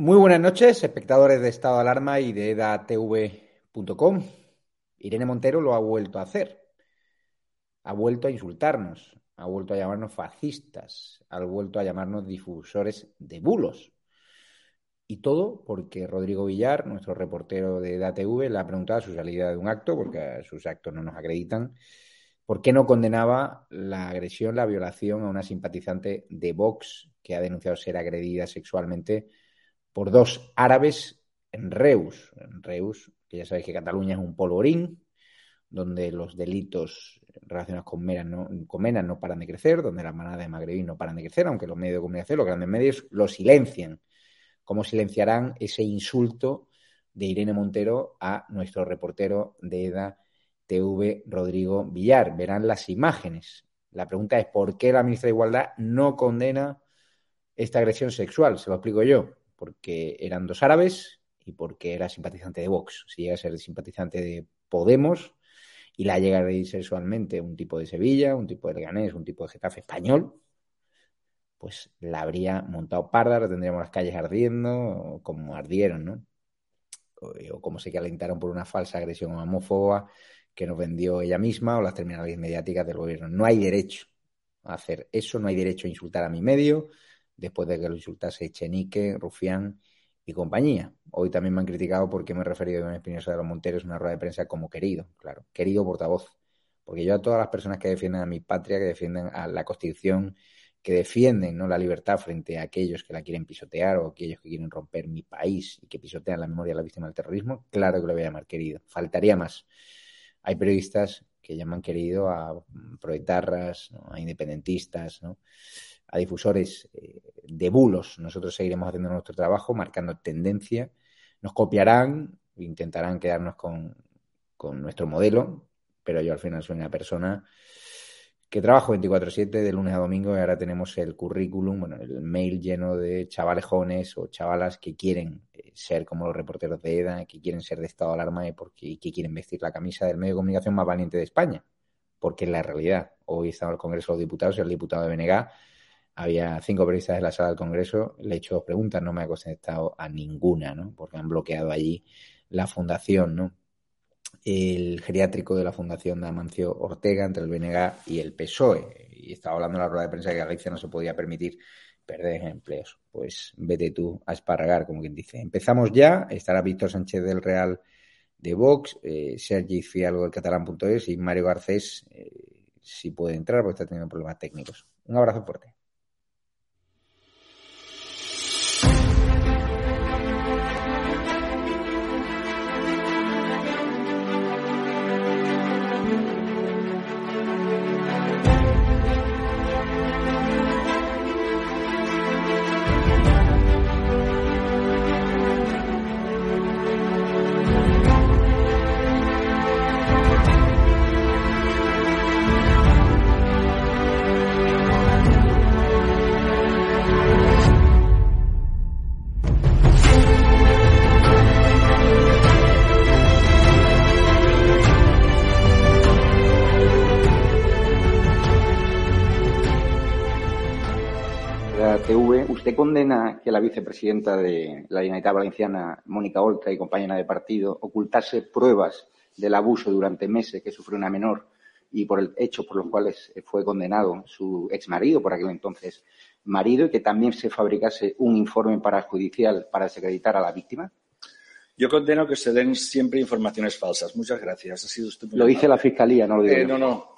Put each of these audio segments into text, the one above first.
Muy buenas noches, espectadores de Estado de Alarma y de edatv.com. Irene Montero lo ha vuelto a hacer. Ha vuelto a insultarnos, ha vuelto a llamarnos fascistas, ha vuelto a llamarnos difusores de bulos. Y todo porque Rodrigo Villar, nuestro reportero de EDATV, le ha preguntado su salida de un acto, porque sus actos no nos acreditan, por qué no condenaba la agresión, la violación a una simpatizante de Vox que ha denunciado ser agredida sexualmente por dos árabes en Reus. En Reus, que ya sabéis que Cataluña es un polvorín, donde los delitos relacionados con Mena no, con Mena no paran de crecer, donde las manadas de magrebí no paran de crecer, aunque los medios de comunicación, los grandes medios, lo silencian. ¿Cómo silenciarán ese insulto de Irene Montero a nuestro reportero de EDA TV, Rodrigo Villar? Verán las imágenes. La pregunta es ¿por qué la ministra de Igualdad no condena esta agresión sexual? Se lo explico yo porque eran dos árabes y porque era simpatizante de Vox. Si llega a ser simpatizante de Podemos y la llega a reír sexualmente un tipo de Sevilla, un tipo de Leganés, un tipo de Getafe español, pues la habría montado parda, tendríamos las calles ardiendo, como ardieron, ¿no? O, como se calentaron por una falsa agresión homófoba que nos vendió ella misma o las terminales mediáticas del gobierno. No hay derecho a hacer eso, no hay derecho a insultar a mi medio, después de que lo insultase Echenique, Rufián y compañía. Hoy también me han criticado porque me he referido a Iván Espinosa de los Monteros en una rueda de prensa como querido, claro, querido portavoz. Porque yo a todas las personas que defienden a mi patria, que defienden a la Constitución, que defienden ¿no? la libertad frente a aquellos que la quieren pisotear o aquellos que quieren romper mi país y que pisotean la memoria de la víctima del terrorismo, claro que lo voy a llamar querido. Faltaría más. Hay periodistas que llaman querido a proetarras, a independentistas, ¿no? A difusores eh, de bulos. Nosotros seguiremos haciendo nuestro trabajo, marcando tendencia. Nos copiarán, intentarán quedarnos con, con nuestro modelo, pero yo al final soy una persona que trabajo 24/7 de lunes a domingo y ahora tenemos el currículum, bueno, el mail lleno de chavalejones o chavalas que quieren eh, ser como los reporteros de EDA, que quieren ser de estado de alarma y, porque, que quieren vestir la camisa del medio de comunicación más valiente de España, porque es la realidad. Hoy estamos en el Congreso de los Diputados y el diputado de BNG había cinco periodistas en la sala del Congreso, le he hecho dos preguntas, no me ha contestado a ninguna, ¿no? Porque han bloqueado allí la fundación, ¿no? El geriátrico de la fundación de Amancio Ortega entre el BNG y el PSOE. Y estaba hablando en la rueda de prensa que Galicia no se podía permitir perder empleos. Pues vete tú a esparragar, como quien dice. Empezamos ya, estará Víctor Sánchez del Real de Vox, eh, Sergi Fialgo del catalán.es y Mario Garcés, eh, si puede entrar porque está teniendo problemas técnicos. Un abrazo fuerte. Que la vicepresidenta de la Generalitat Valenciana, Mónica Oltra, y compañera de partido, ocultase pruebas del abuso durante meses que sufrió una menor y por el hecho por los cuales fue condenado su ex marido, por aquel entonces marido, y que también se fabricase un informe parajudicial para desacreditar a la víctima? Yo condeno que se den siempre informaciones falsas. Muchas gracias. Ha sido usted lo dice la Fiscalía, no lo digo eh, No, no.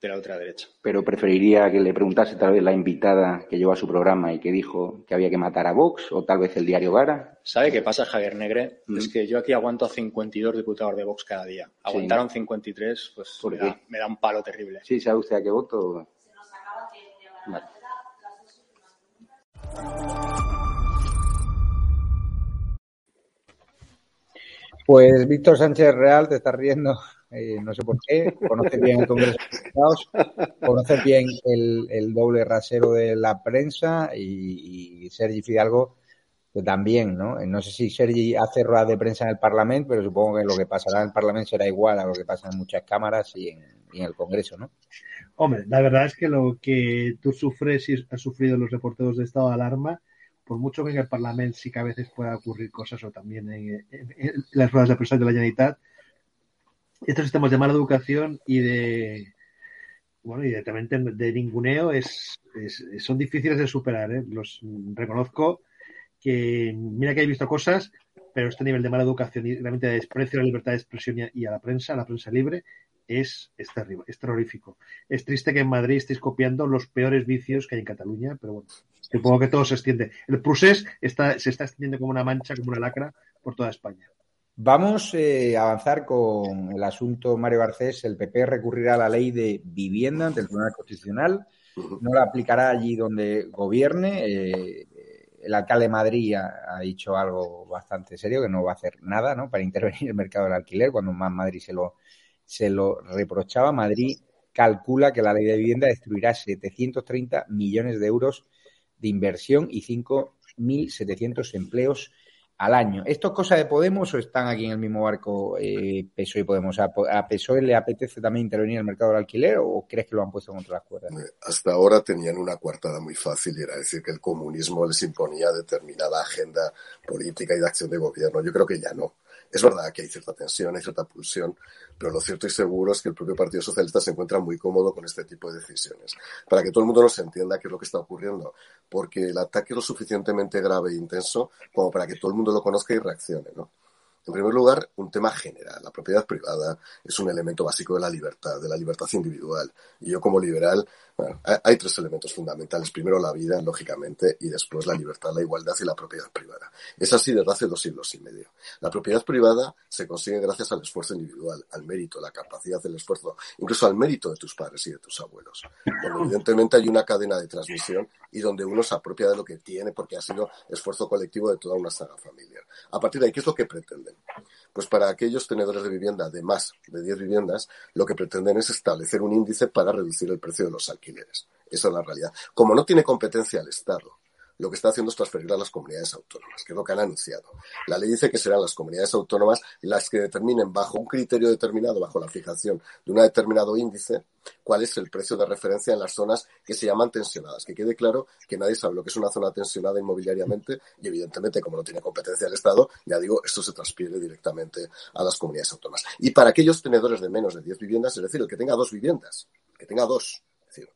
de la otra derecha. Pero preferiría que le preguntase tal vez la invitada que llevó a su programa y que dijo que había que matar a Vox o tal vez el diario Gara. ¿Sabe qué pasa, Javier Negre? Mm. Es que yo aquí aguanto a 52 diputados de Vox cada día. Aguantaron 53, pues me da, un palo terrible. Sí, ¿sabe usted a qué voto? Se nos acaba Pues Víctor Sánchez Real te está riendo, eh, no sé por qué, conoce bien el Congreso Diputados, conoce bien el, doble rasero de la prensa y, Sergi Fidalgo que también, ¿no? No sé si Sergi hace ruedas de prensa en el Parlamento, pero supongo que lo que pasará en el Parlamento será igual a lo que pasa en muchas cámaras y en, y en el Congreso, ¿no? Hombre, la verdad es que lo que tú sufres y has sufrido los reporteros de estado de alarma, por mucho que en el Parlamento sí que a veces pueda ocurrir cosas o también en, las ruedas de prensa de la Generalitat, estos sistemas de mala educación y de bueno y directamente de ninguneo es, son difíciles de superar. ¿eh? Los reconozco que mira que he visto cosas, pero este nivel de mala educación y realmente de desprecio a la libertad de expresión y a la prensa, a la prensa libre, es, es terrible, es terrorífico. Es triste que en Madrid estéis copiando los peores vicios que hay en Cataluña, pero bueno, supongo que todo se extiende. El procés está, se está extendiendo como una mancha, como una lacra por toda España. Vamos eh, a avanzar con el asunto Mario Garcés. El PP recurrirá a la ley de vivienda ante el Tribunal Constitucional. No la aplicará allí donde gobierne. Eh, el alcalde de Madrid ha, dicho algo bastante serio, que no va a hacer nada ¿no? para intervenir en el mercado del alquiler, cuando más Madrid se lo, se lo reprochaba. Madrid calcula que la ley de vivienda destruirá 730 millones de euros de inversión y 5.700 empleos al año. ¿Esto es cosa de Podemos o están aquí en el mismo barco eh, PSOE y Podemos? ¿A, PSOE le apetece también intervenir en el mercado del alquiler o crees que lo han puesto contra las cuerdas? Eh, hasta ahora tenían una coartada muy fácil y era decir que el comunismo les imponía determinada agenda política y de acción de gobierno. Yo creo que ya no. Es verdad que hay cierta tensión, hay cierta pulsión, pero lo cierto y seguro es que el propio Partido Socialista se encuentra muy cómodo con este tipo de decisiones. Para que todo el mundo nos entienda qué es lo que está ocurriendo, porque el ataque es lo suficientemente grave e intenso como para que todo el mundo lo conozca y reaccione, ¿no? En primer lugar, un tema general. La propiedad privada es un elemento básico de la libertad, de la libertad individual. Y yo como liberal, hay tres elementos fundamentales. Primero la vida, lógicamente, y después la libertad, la igualdad y la propiedad privada. Es así desde hace dos siglos y medio. La propiedad privada se consigue gracias al esfuerzo individual, al mérito, la capacidad del esfuerzo, incluso al mérito de tus padres y de tus abuelos. Evidentemente hay una cadena de transmisión y donde uno se apropia de lo que tiene porque ha sido esfuerzo colectivo de toda una saga familiar. A partir de ahí, ¿qué es lo que pretenden? Pues para aquellos tenedores de vivienda de más de 10 viviendas, lo que pretenden es establecer un índice para reducir el precio de los alquileres. Esa es la realidad. Como no tiene competencia el Estado lo que está haciendo es transferir a las comunidades autónomas, que es lo que han anunciado. La ley dice que serán las comunidades autónomas las que determinen bajo un criterio determinado, bajo la fijación de un determinado índice, cuál es el precio de referencia en las zonas que se llaman tensionadas. Que quede claro que nadie sabe lo que es una zona tensionada inmobiliariamente y evidentemente como no tiene competencia el Estado, ya digo, esto se transfiere directamente a las comunidades autónomas. Y para aquellos tenedores de menos de 10 viviendas, es decir, el que tenga dos viviendas, que tenga dos,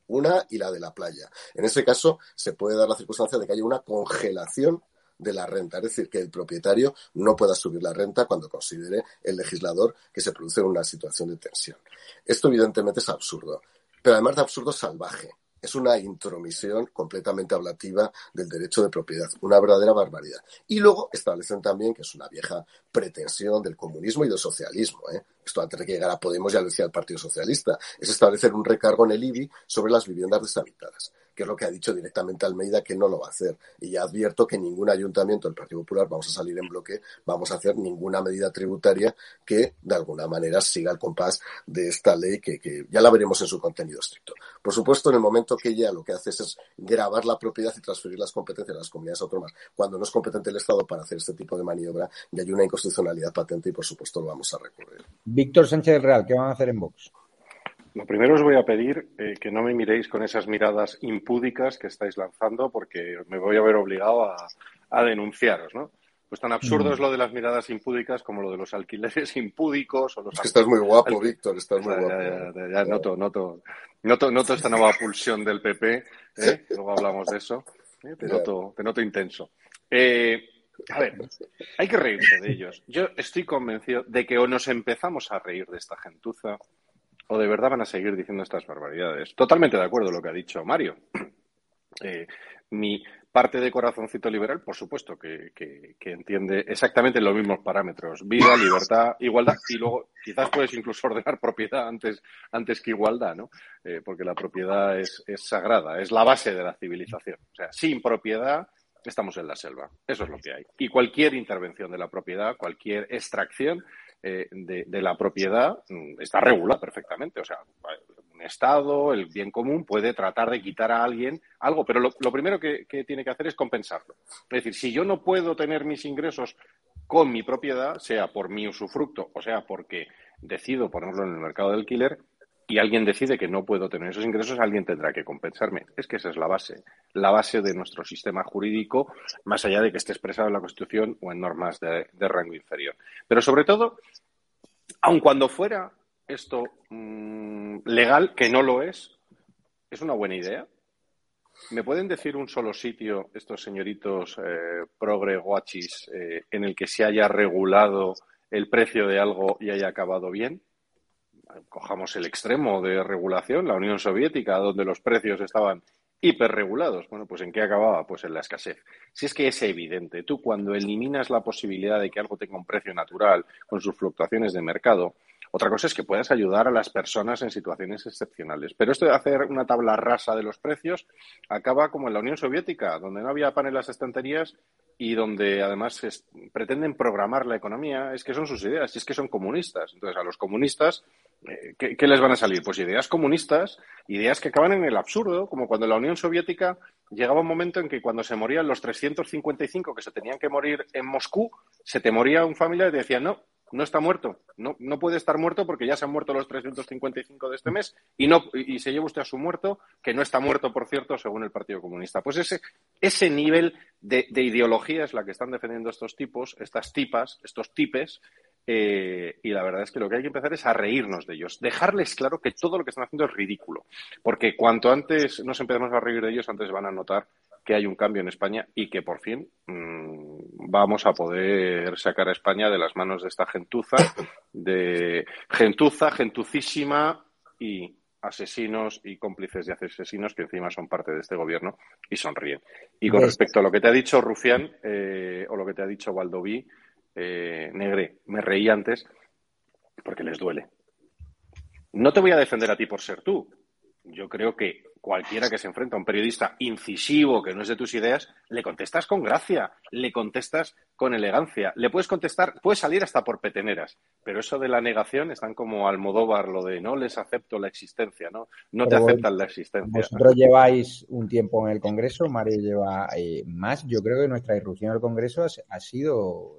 una y la de la playa. En ese caso, se puede dar la circunstancia de que haya una congelación de la renta, es decir, que el propietario no pueda subir la renta cuando considere el legislador que se produce una situación de tensión. Esto evidentemente es absurdo, pero además de absurdo salvaje es una intromisión completamente ablativa del derecho de propiedad, una verdadera barbaridad. Y luego establecen también que es una vieja pretensión del comunismo y del socialismo. ¿eh? Esto antes de que llegara Podemos ya lo decía el Partido Socialista, es establecer un recargo en el IBI sobre las viviendas deshabitadas que es lo que ha dicho directamente Almeida que no lo va a hacer. Y ya advierto que ningún ayuntamiento del Partido Popular vamos a salir en bloque, vamos a hacer ninguna medida tributaria que de alguna manera siga el compás de esta ley que, que ya la veremos en su contenido estricto. Por supuesto, en el momento que ella lo que hace es, grabar la propiedad y transferir las competencias a las comunidades autónomas, cuando no es competente el Estado para hacer este tipo de maniobra, y hay una inconstitucionalidad patente y por supuesto lo vamos a recurrir. Víctor Sánchez Real, ¿qué van a hacer en Vox? Lo primero os voy a pedir eh, que no me miréis con esas miradas impúdicas que estáis lanzando porque me voy a ver obligado a, denunciaros, ¿no? Pues tan absurdo mm. es lo de las miradas impúdicas como lo de los alquileres impúdicos o los... Es que estás muy guapo, Víctor, estás muy guapo. Ya, noto, noto, noto, noto, esta nueva pulsión del PP, ¿eh? luego hablamos de eso, ¿eh? te, noto, te noto intenso. a ver, hay que reírse de ellos. Yo estoy convencido de que o nos empezamos a reír de esta gentuza o de verdad van a seguir diciendo estas barbaridades. Totalmente de acuerdo con lo que ha dicho Mario. Eh, mi parte de corazoncito liberal, por supuesto, que, entiende exactamente los mismos parámetros. Vida, libertad, igualdad. Y luego quizás puedes incluso ordenar propiedad antes, antes que igualdad, ¿no? Eh, porque la propiedad es, es sagrada, es la base de la civilización. O sea, sin propiedad estamos en la selva. Eso es lo que hay. Y cualquier intervención de la propiedad, cualquier extracción eh, de, la propiedad mm, está regulada perfectamente. O sea, un Estado, el bien común, puede tratar de quitar a alguien algo, pero lo, primero que, tiene que hacer es compensarlo. Es decir, si yo no puedo tener mis ingresos con mi propiedad, sea por mi usufructo o sea porque decido ponerlo en el mercado del alquiler, y alguien decide que no puedo tener esos ingresos, alguien tendrá que compensarme. Es que esa es la base, la base de nuestro sistema jurídico, más allá de que esté expresado en la Constitución o en normas de, rango inferior. Pero sobre todo, aun cuando fuera esto mm, legal, que no lo es, es una buena idea. ¿Me pueden decir un solo sitio, estos señoritos eh, progre guachis, eh, en el que se haya regulado el precio de algo y haya acabado bien? Cojamos el extremo de regulación, la Unión Soviética, donde los precios estaban hiperregulados. Bueno, pues ¿en qué acababa? Pues en la escasez. Si es que es evidente, tú cuando eliminas la posibilidad de que algo tenga un precio natural con sus fluctuaciones de mercado, otra cosa es que puedas ayudar a las personas en situaciones excepcionales. Pero esto de hacer una tabla rasa de los precios acaba como en la Unión Soviética, donde no había pan en las estanterías y donde además pretenden programar la economía. Es que son sus ideas, y es que son comunistas. Entonces, a los comunistas eh, ¿qué, les van a salir? Pues ideas comunistas, ideas que acaban en el absurdo, como cuando la Unión Soviética llegaba un momento en que cuando se morían los 355 que se tenían que morir en Moscú, se te moría un familiar y te decía, no, no está muerto, no, no puede estar muerto porque ya se han muerto los 355 de este mes y, no, y se lleva usted a su muerto, que no está muerto, por cierto, según el Partido Comunista. Pues ese, ese nivel de, de ideología es la que están defendiendo estos tipos, estas tipas, estos tipes, eh, y la verdad es que lo que hay que empezar es a reírnos de ellos, dejarles claro que todo lo que están haciendo es ridículo, porque cuanto antes nos empecemos a reír de ellos, antes van a notar que hay un cambio en España y que por fin mmm, vamos a poder sacar a España de las manos de esta gentuza, de gentuza, gentucísima y asesinos y cómplices de asesinos que encima son parte de este gobierno y sonríen. Y con respecto a lo que te ha dicho Rufián eh, o lo que te ha dicho Valdoví, eh, Negre, me reí antes porque les duele. No te voy a defender a ti por ser tú. Yo creo que cualquiera que se enfrenta a un periodista incisivo que no es de tus ideas, le contestas con gracia, le contestas con elegancia, le puedes contestar, puedes salir hasta por peteneras, pero eso de la negación están como Almodóvar, lo de no les acepto la existencia, ¿no? No te aceptan la existencia. Vosotros lleváis un tiempo en el Congreso, Mario lleva eh, más. Yo creo que nuestra irrupción al Congreso ha sido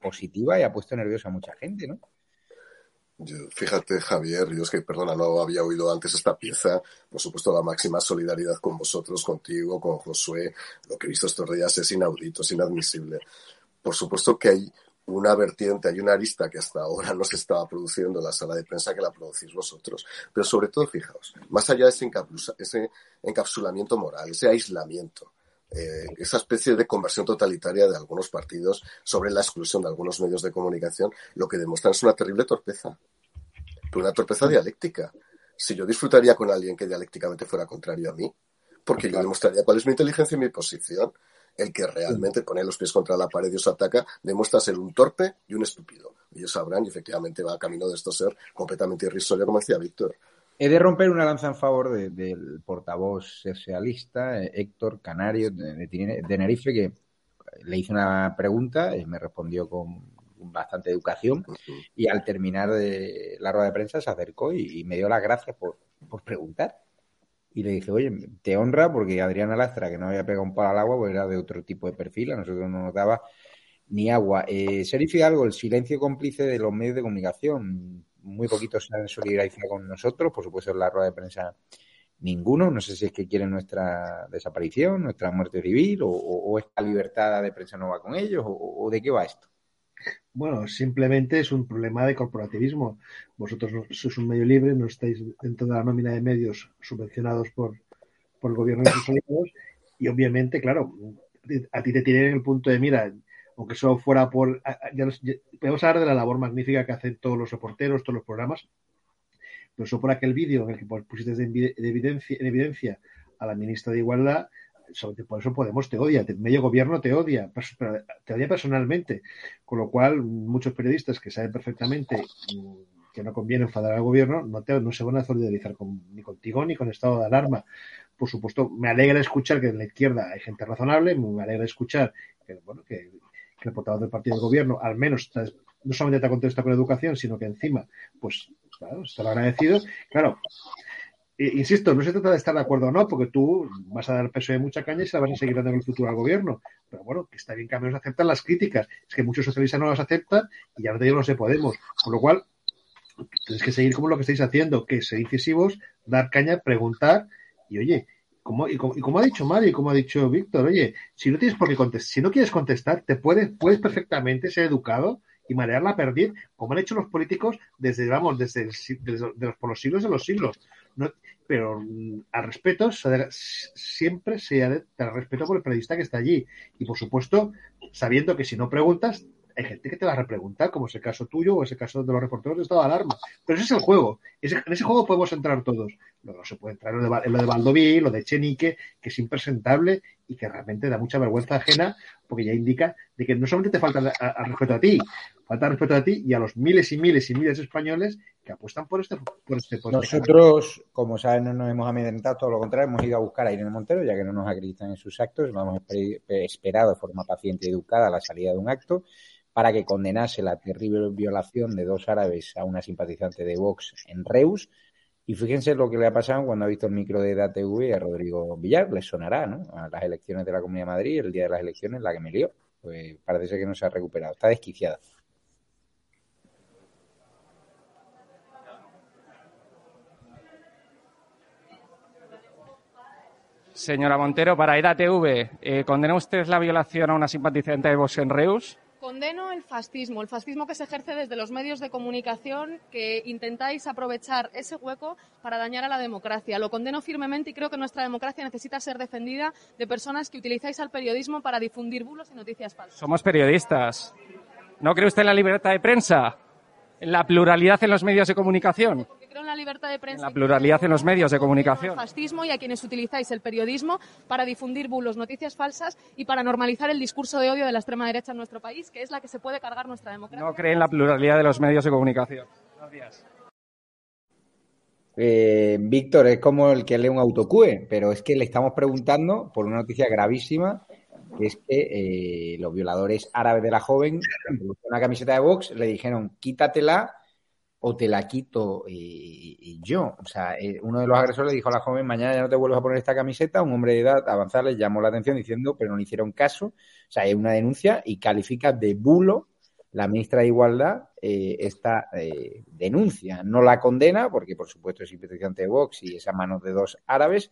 positiva y ha puesto nerviosa a mucha gente, ¿no? Fíjate, Javier, yo es que, perdona, no había oído antes esta pieza. Por supuesto, la máxima solidaridad con vosotros, contigo, con Josué. Lo que he visto estos días es inaudito, es inadmisible. Por supuesto que hay una vertiente, hay una arista que hasta ahora no se estaba produciendo en la sala de prensa que la producís vosotros. Pero sobre todo, fijaos, más allá de ese, ese encapsulamiento moral, ese aislamiento, eh, esa especie de conversión totalitaria de algunos partidos sobre la exclusión de algunos medios de comunicación, lo que demuestra es una terrible torpeza, una torpeza dialéctica. Si yo disfrutaría con alguien que dialécticamente fuera contrario a mí, porque yo demostraría cuál es mi inteligencia y mi posición. El que realmente pone los pies contra la pared y os ataca demuestra ser un torpe y un estúpido. Ellos sabrán y efectivamente va a camino de esto ser completamente irrisorio, como decía Víctor. He de romper una lanza en favor del portavoz socialista, eh, Héctor Canario, de, Tenerife, que le hice una pregunta y me respondió con bastante educación y al terminar de la rueda de prensa se acercó y, me dio las gracias por, preguntar. Y le dije, oye, te honra porque Adriana Lastra, que no había pegado un palo al agua, pues era de otro tipo de perfil, a nosotros no nos daba ni agua. Eh, Serif algo, el silencio cómplice de los medios de comunicación muy poquitos se han solidarizado con nosotros, por supuesto en la rueda de prensa ninguno, no sé si es que quieren nuestra desaparición, nuestra muerte civil, o, esta libertad de prensa no va con ellos, o, de qué va esto. Bueno, simplemente es un problema de corporativismo. Vosotros sois un medio libre, no estáis dentro de la nómina de medios subvencionados por, por el gobierno de sus Unidos y obviamente, claro, a ti te tienen el punto de mira, aunque eso fuera por... Ya, podemos hablar de la labor magnífica que hacen todos los reporteros, todos los programas, pero eso por aquel vídeo en el que pusiste de evidencia, en evidencia a la ministra de Igualdad, por eso Podemos te odia, el medio gobierno te odia, te odia personalmente, con lo cual muchos periodistas que saben perfectamente que no conviene enfadar al gobierno, no, te, se van a solidarizar ni contigo ni con el estado de alarma. Por supuesto, me alegra escuchar que en la izquierda hay gente razonable, me alegra escuchar que, bueno, que, que el portavoz del partido del gobierno al menos no solamente te ha contestado con educación, sino que encima, pues, claro, estar agradecido. Claro, insisto, no se trata de estar de acuerdo o no, porque tú vas a dar peso de mucha caña y se la vas a seguir dando en el futuro al gobierno. Pero bueno, que está bien que al menos aceptan las críticas. Es que muchos socialistas no las aceptan y ya no te digo no se podemos. Con lo cual, tenéis que seguir como lo que estáis haciendo, que ser incisivos, dar caña, preguntar y oye, como, y, como, ha dicho Mario y como ha dicho Víctor, oye, si no tienes por qué contestar, si no quieres contestar, te puedes, puedes perfectamente ser educado y marearla a perder, como han hecho los políticos desde, vamos, desde, los, por los siglos de los siglos. pero mm, al respeto siempre se tener respeto por el periodista que está allí. Y por supuesto, sabiendo que si no preguntas, hay gente que te va a repreguntar, como es el caso tuyo o es el caso de los reporteros de estado de alarma. Pero ese es el juego. en ese juego podemos entrar todos. Luego se puede entrar en lo de, en lo de Valdoví, lo de Chenique, que es impresentable y que realmente da mucha vergüenza ajena porque ya indica de que no solamente te falta al respeto a ti, falta respeto a ti y a los miles y miles y miles de españoles que apuestan por este por este por este Nosotros, como saben, no nos hemos amedrentado, todo lo contrario, hemos ido a buscar a Irene Montero, ya que no nos acreditan en sus actos, hemos esperado de forma paciente y educada la salida de un acto para que condenase la terrible violación de dos árabes a una simpatizante de Vox en Reus. Y fíjense lo que le ha pasado cuando ha visto el micro de DATV a Rodrigo Villar, le sonará, ¿no? A las elecciones de la Comunidad de Madrid, el día de las elecciones, la que me lió. Pues parece ser que no se ha recuperado, está desquiciada. Señora Montero, para EDATV, eh, ¿condena usted la violación a una simpatizante de Vox en Reus? Condeno el fascismo, el fascismo que se ejerce desde los medios de comunicación que intentáis aprovechar ese hueco para dañar a la democracia. Lo condeno firmemente y creo que nuestra democracia necesita ser defendida de personas que utilizáis al periodismo para difundir bulos y noticias falsas. Somos periodistas. ¿No cree usted en la libertad de prensa? ¿En la pluralidad en los medios de comunicación? creo en la libertad de prensa. la pluralidad en los medios de comunicación. fascismo y a quienes utilizáis el periodismo para difundir bulos, noticias falsas y para normalizar el discurso de odio de la extrema derecha en nuestro país, que es la que se puede cargar nuestra democracia. No cree en la pluralidad de los medios de comunicación. Gracias. Eh, Víctor es como el que lee un autocue, pero es que le estamos preguntando por una noticia gravísima, que es que eh, los violadores árabes de la joven, una camiseta de Vox, le dijeron quítatela o te la quito y, yo. O sea, eh, uno de los agresores le dijo a la joven, mañana ya no te vuelves a poner esta camiseta. Un hombre de edad avanzada le llamó la atención diciendo, pero no le hicieron caso. O sea, hay una denuncia y califica de bulo la ministra de Igualdad eh, esta eh, denuncia. No la condena, porque por supuesto es simpatizante de Vox y es a manos de dos árabes,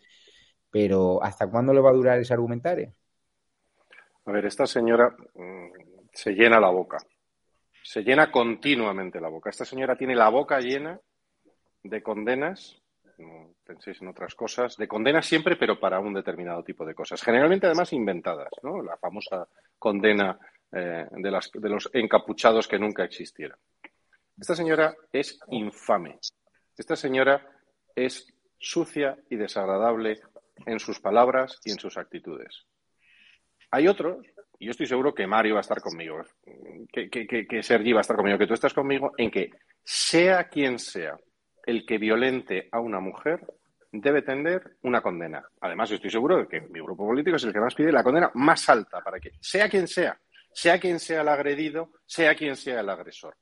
pero ¿hasta cuándo le va a durar ese argumentario? A ver, esta señora mm, se llena la boca se llena continuamente la boca. Esta señora tiene la boca llena de condenas, penséis en otras cosas, de condenas siempre, pero para un determinado tipo de cosas. Generalmente, además, inventadas, ¿no? La famosa condena eh, de, las, de los encapuchados que nunca existieron. Esta señora es infame. Esta señora es sucia y desagradable en sus palabras y en sus actitudes. Hay otros y yo estoy seguro que Mario va a estar conmigo, que, que, Sergi va a estar conmigo, que tú estás conmigo en que sea quien sea el que violente a una mujer, debe tender una condena. Además, estoy seguro de que mi grupo político es el que más pide la condena más alta para que, sea quien sea, sea quien sea el agredido, sea quien sea el agresor.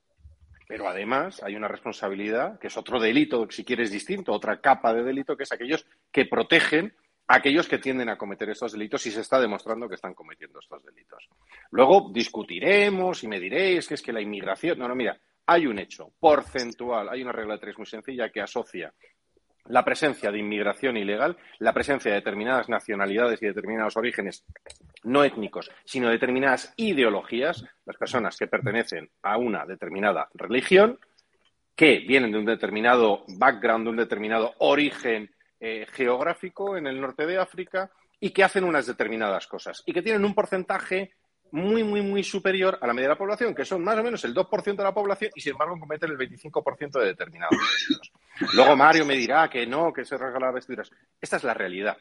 Pero además hay una responsabilidad, que es otro delito, si quieres distinto, otra capa de delito, que es aquellos que protegen aquellos que tienden a cometer estos delitos y se está demostrando que están cometiendo estos delitos. Luego discutiremos y me diréis que es que la inmigración. No, no, mira, hay un hecho porcentual, hay una regla de tres muy sencilla que asocia la presencia de inmigración ilegal, la presencia de determinadas nacionalidades y determinados orígenes no étnicos, sino determinadas ideologías, las personas que pertenecen a una determinada religión, que vienen de un determinado background, de un determinado origen eh, geográfico en el norte de África y que hacen unas determinadas cosas y que tienen un porcentaje muy, muy, muy superior a la media de la población, que son más o menos el 2% de la población y sin embargo cometen el 25% de determinados delitos. Luego Mario me dirá que no, que se regala vestiduras. Esta es la realidad.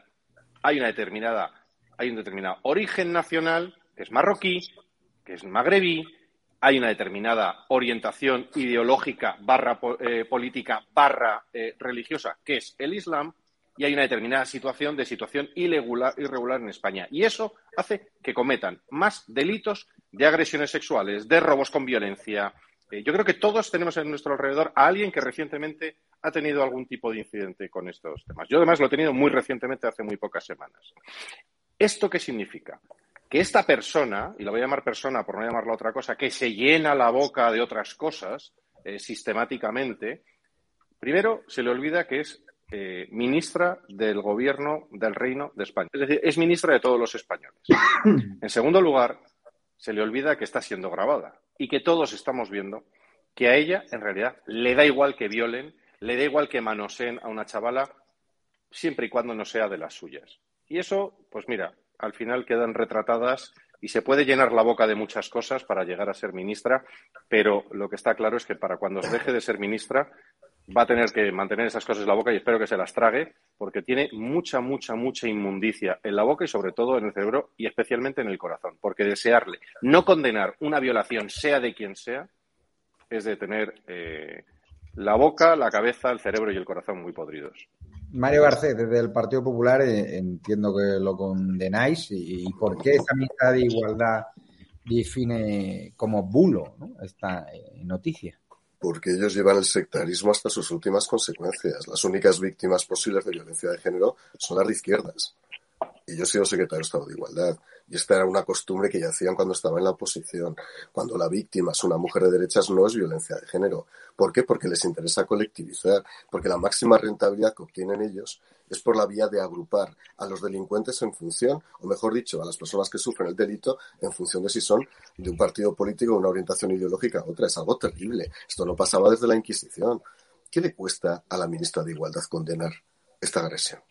Hay una determinada, hay un determinado origen nacional, que es marroquí, que es magrebí, hay una determinada orientación ideológica barra eh, política barra eh, religiosa, que es el Islam, y hay una determinada situación de situación irregular, en España. Y eso hace que cometan más delitos de agresiones sexuales, de robos con violencia. Eh, yo creo que todos tenemos en nuestro alrededor a alguien que recientemente ha tenido algún tipo de incidente con estos temas. Yo además lo he tenido muy recientemente, hace muy pocas semanas. ¿Esto qué significa? que esta persona, y la voy a llamar persona por no llamarla otra cosa, que se llena la boca de otras cosas eh, sistemáticamente, primero se le olvida que es eh, ministra del gobierno del Reino de España. Es decir, es ministra de todos los españoles. En segundo lugar, se le olvida que está siendo grabada y que todos estamos viendo que a ella, en realidad, le da igual que violen, le da igual que manoseen a una chavala, siempre y cuando no sea de las suyas. Y eso, pues mira, al final quedan retratadas y se puede llenar la boca de muchas cosas para llegar a ser ministra, pero lo que está claro es que para cuando deje de ser ministra va a tener que mantener esas cosas en la boca y espero que se las trague porque tiene mucha, mucha, mucha inmundicia en la boca y sobre todo en el cerebro y especialmente en el corazón, porque desearle no condenar una violación, sea de quien sea, es de tener eh, la boca, la cabeza, el cerebro y el corazón muy podridos. Mario Garcés, desde el Partido Popular, eh, entiendo que lo condenáis. Y, por qué esa mitad de igualdad define como bulo esta eh, noticia? Porque ellos llevan el sectarismo hasta sus últimas consecuencias. Las únicas víctimas posibles de violencia de género son las de izquierdas. Y yo he sido secretario de Estado de Igualdad. Y esta era una costumbre que ya hacían cuando estaba en la oposición. Cuando la víctima es una mujer de derechas no es violencia de género. ¿Por qué? Porque les interesa colectivizar. Porque la máxima rentabilidad que obtienen ellos es por la vía de agrupar a los delincuentes en función, o mejor dicho, a las personas que sufren el delito en función de si son de un partido político, una orientación ideológica u otra. Es algo terrible. Esto no pasaba desde la Inquisición. ¿Qué le cuesta a la ministra de Igualdad condenar esta agresión?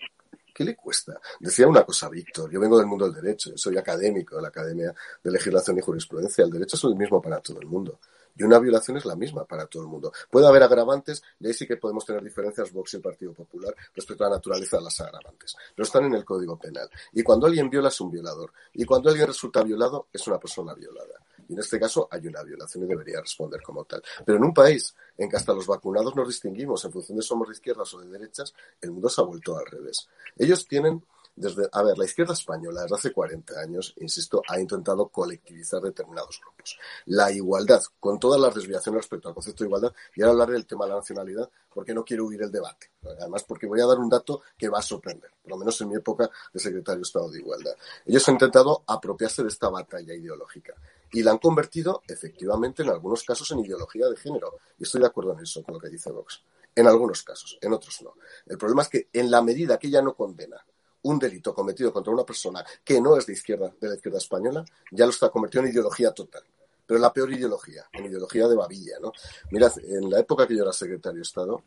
¿Qué le cuesta? Decía una cosa Víctor, yo vengo del mundo del derecho, soy académico de la Academia de Legislación y Jurisprudencia, el derecho es el mismo para todo el mundo. Y una violación es la misma para todo el mundo. Puede haber agravantes, y ahí sí que podemos tener diferencias Vox y el Partido Popular respecto a la naturaleza de las agravantes. Pero están en el Código Penal. Y cuando alguien viola es un violador. Y cuando alguien resulta violado es una persona violada. Y en este caso hay una violación y debería responder como tal. Pero en un país en que hasta los vacunados nos distinguimos en función de somos de izquierdas o de derechas, el mundo se ha vuelto al revés. Ellos tienen desde, a ver, la izquierda española desde hace 40 años, insisto, ha intentado colectivizar determinados grupos. La igualdad, con todas las desviaciones respecto al concepto de igualdad, y ahora hablaré del tema de la nacionalidad, porque no quiero huir el debate. Además, porque voy a dar un dato que va a sorprender, por lo menos en mi época de secretario de Estado de Igualdad. Ellos han intentado apropiarse de esta batalla ideológica y la han convertido, efectivamente, en algunos casos en ideología de género. Y estoy de acuerdo en eso, con lo que dice Vox. En algunos casos, en otros no. El problema es que en la medida que ella no condena un delito cometido contra una persona que no es de izquierda, de la izquierda española, ya lo está convertido en ideología total. Pero la peor ideología, en ideología de babilla, ¿no? Mirad, en la época que yo era secretario de Estado,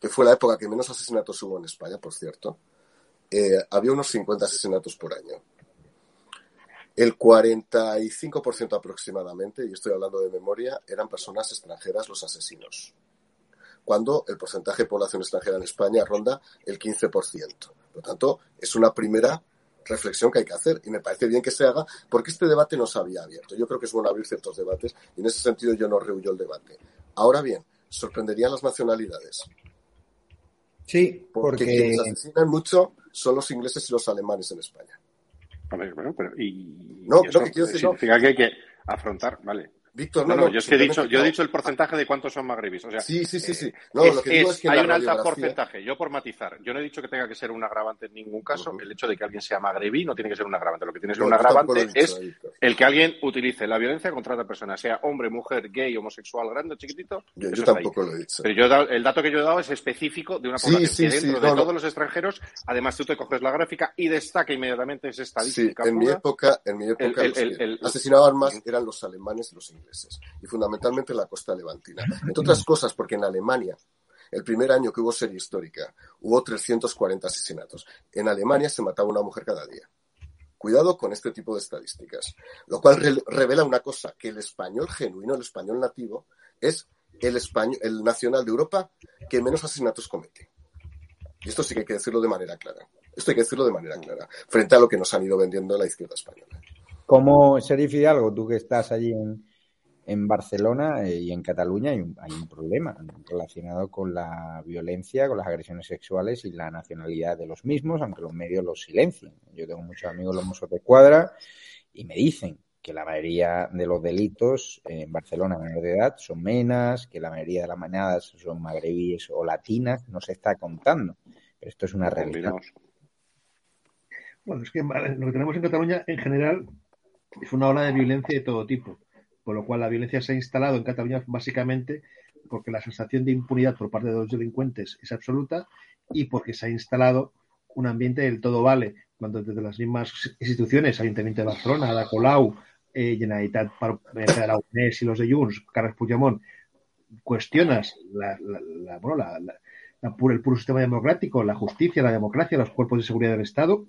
que fue la época que menos asesinatos hubo en España, por cierto, eh, había unos 50 asesinatos por año. El 45% aproximadamente, y estoy hablando de memoria, eran personas extranjeras los asesinos, cuando el porcentaje de población extranjera en España ronda el 15%. Por lo tanto, es una primera reflexión que hay que hacer y me parece bien que se haga porque este debate no se había abierto. Yo creo que es bueno abrir ciertos debates y en ese sentido yo no rehuyo el debate. Ahora bien, sorprenderían las nacionalidades. Sí, porque, quienes asesinan mucho son los ingleses y los alemanes en España. bueno, pero y no, lo que quiero decir significa que hay que afrontar, vale, Víctor, no, no, yo es que he dicho, yo he dicho el porcentaje de cuántos son magrebis. O sea, sí, sí, sí, sí. Eh, no, lo que digo es, que hay un alto porcentaje. Yo por matizar, yo no he dicho que tenga que ser un agravante en ningún caso. El hecho de que alguien sea magrebí no tiene que ser un agravante. Lo que tiene que ser un agravante es el que alguien utilice la violencia contra otra persona, sea hombre, mujer, gay, homosexual, grande o chiquitito. Yo, tampoco lo he dicho. Pero yo el dato que yo he dado es específico de una población que dentro de todos los extranjeros, además tú te coges la gráfica y destaca inmediatamente esa estadística. Sí, en mi época, en mi época asesinaban más eran los alemanes y los ingleses. Y fundamentalmente en la costa levantina. Entre otras cosas, porque en Alemania, el primer año que hubo serie histórica, hubo 340 asesinatos. En Alemania se mataba una mujer cada día. Cuidado con este tipo de estadísticas. Lo cual revela una cosa, que el español genuino, el español nativo, es el, español, el nacional de Europa que menos asesinatos comete. Y esto sí que hay que decirlo de manera clara. Esto hay que decirlo de manera clara, frente a lo que nos han ido vendiendo la izquierda española. Como Sheriff Hidalgo, tú que estás allí en, en Barcelona eh, y en Cataluña hay un, hay un problema relacionado con la violencia, con las agresiones sexuales y la nacionalidad de los mismos, aunque los medios los silencien. Yo tengo muchos amigos los mozos de cuadra y me dicen que la mayoría de los delitos en Barcelona menor de edad son menas, que la mayoría de las manadas son magrebíes o latinas, no se está contando. Pero esto es una realidad. Bueno, es que lo que tenemos en Cataluña en general es una ola de violencia de todo tipo, por lo cual la violencia se ha instalado en Cataluña básicamente porque la sensación de impunidad por parte de los delincuentes es absoluta y porque se ha instalado un ambiente del todo vale, cuando desde las mismas instituciones, Ayuntamiento de Barcelona, la Colau, eh, Generalitat de la UNES y los de Junts, Carles Puigdemont, cuestionas la, la, la, bueno, el puro sistema democrático, la justicia, la democracia, los cuerpos de seguridad del Estado,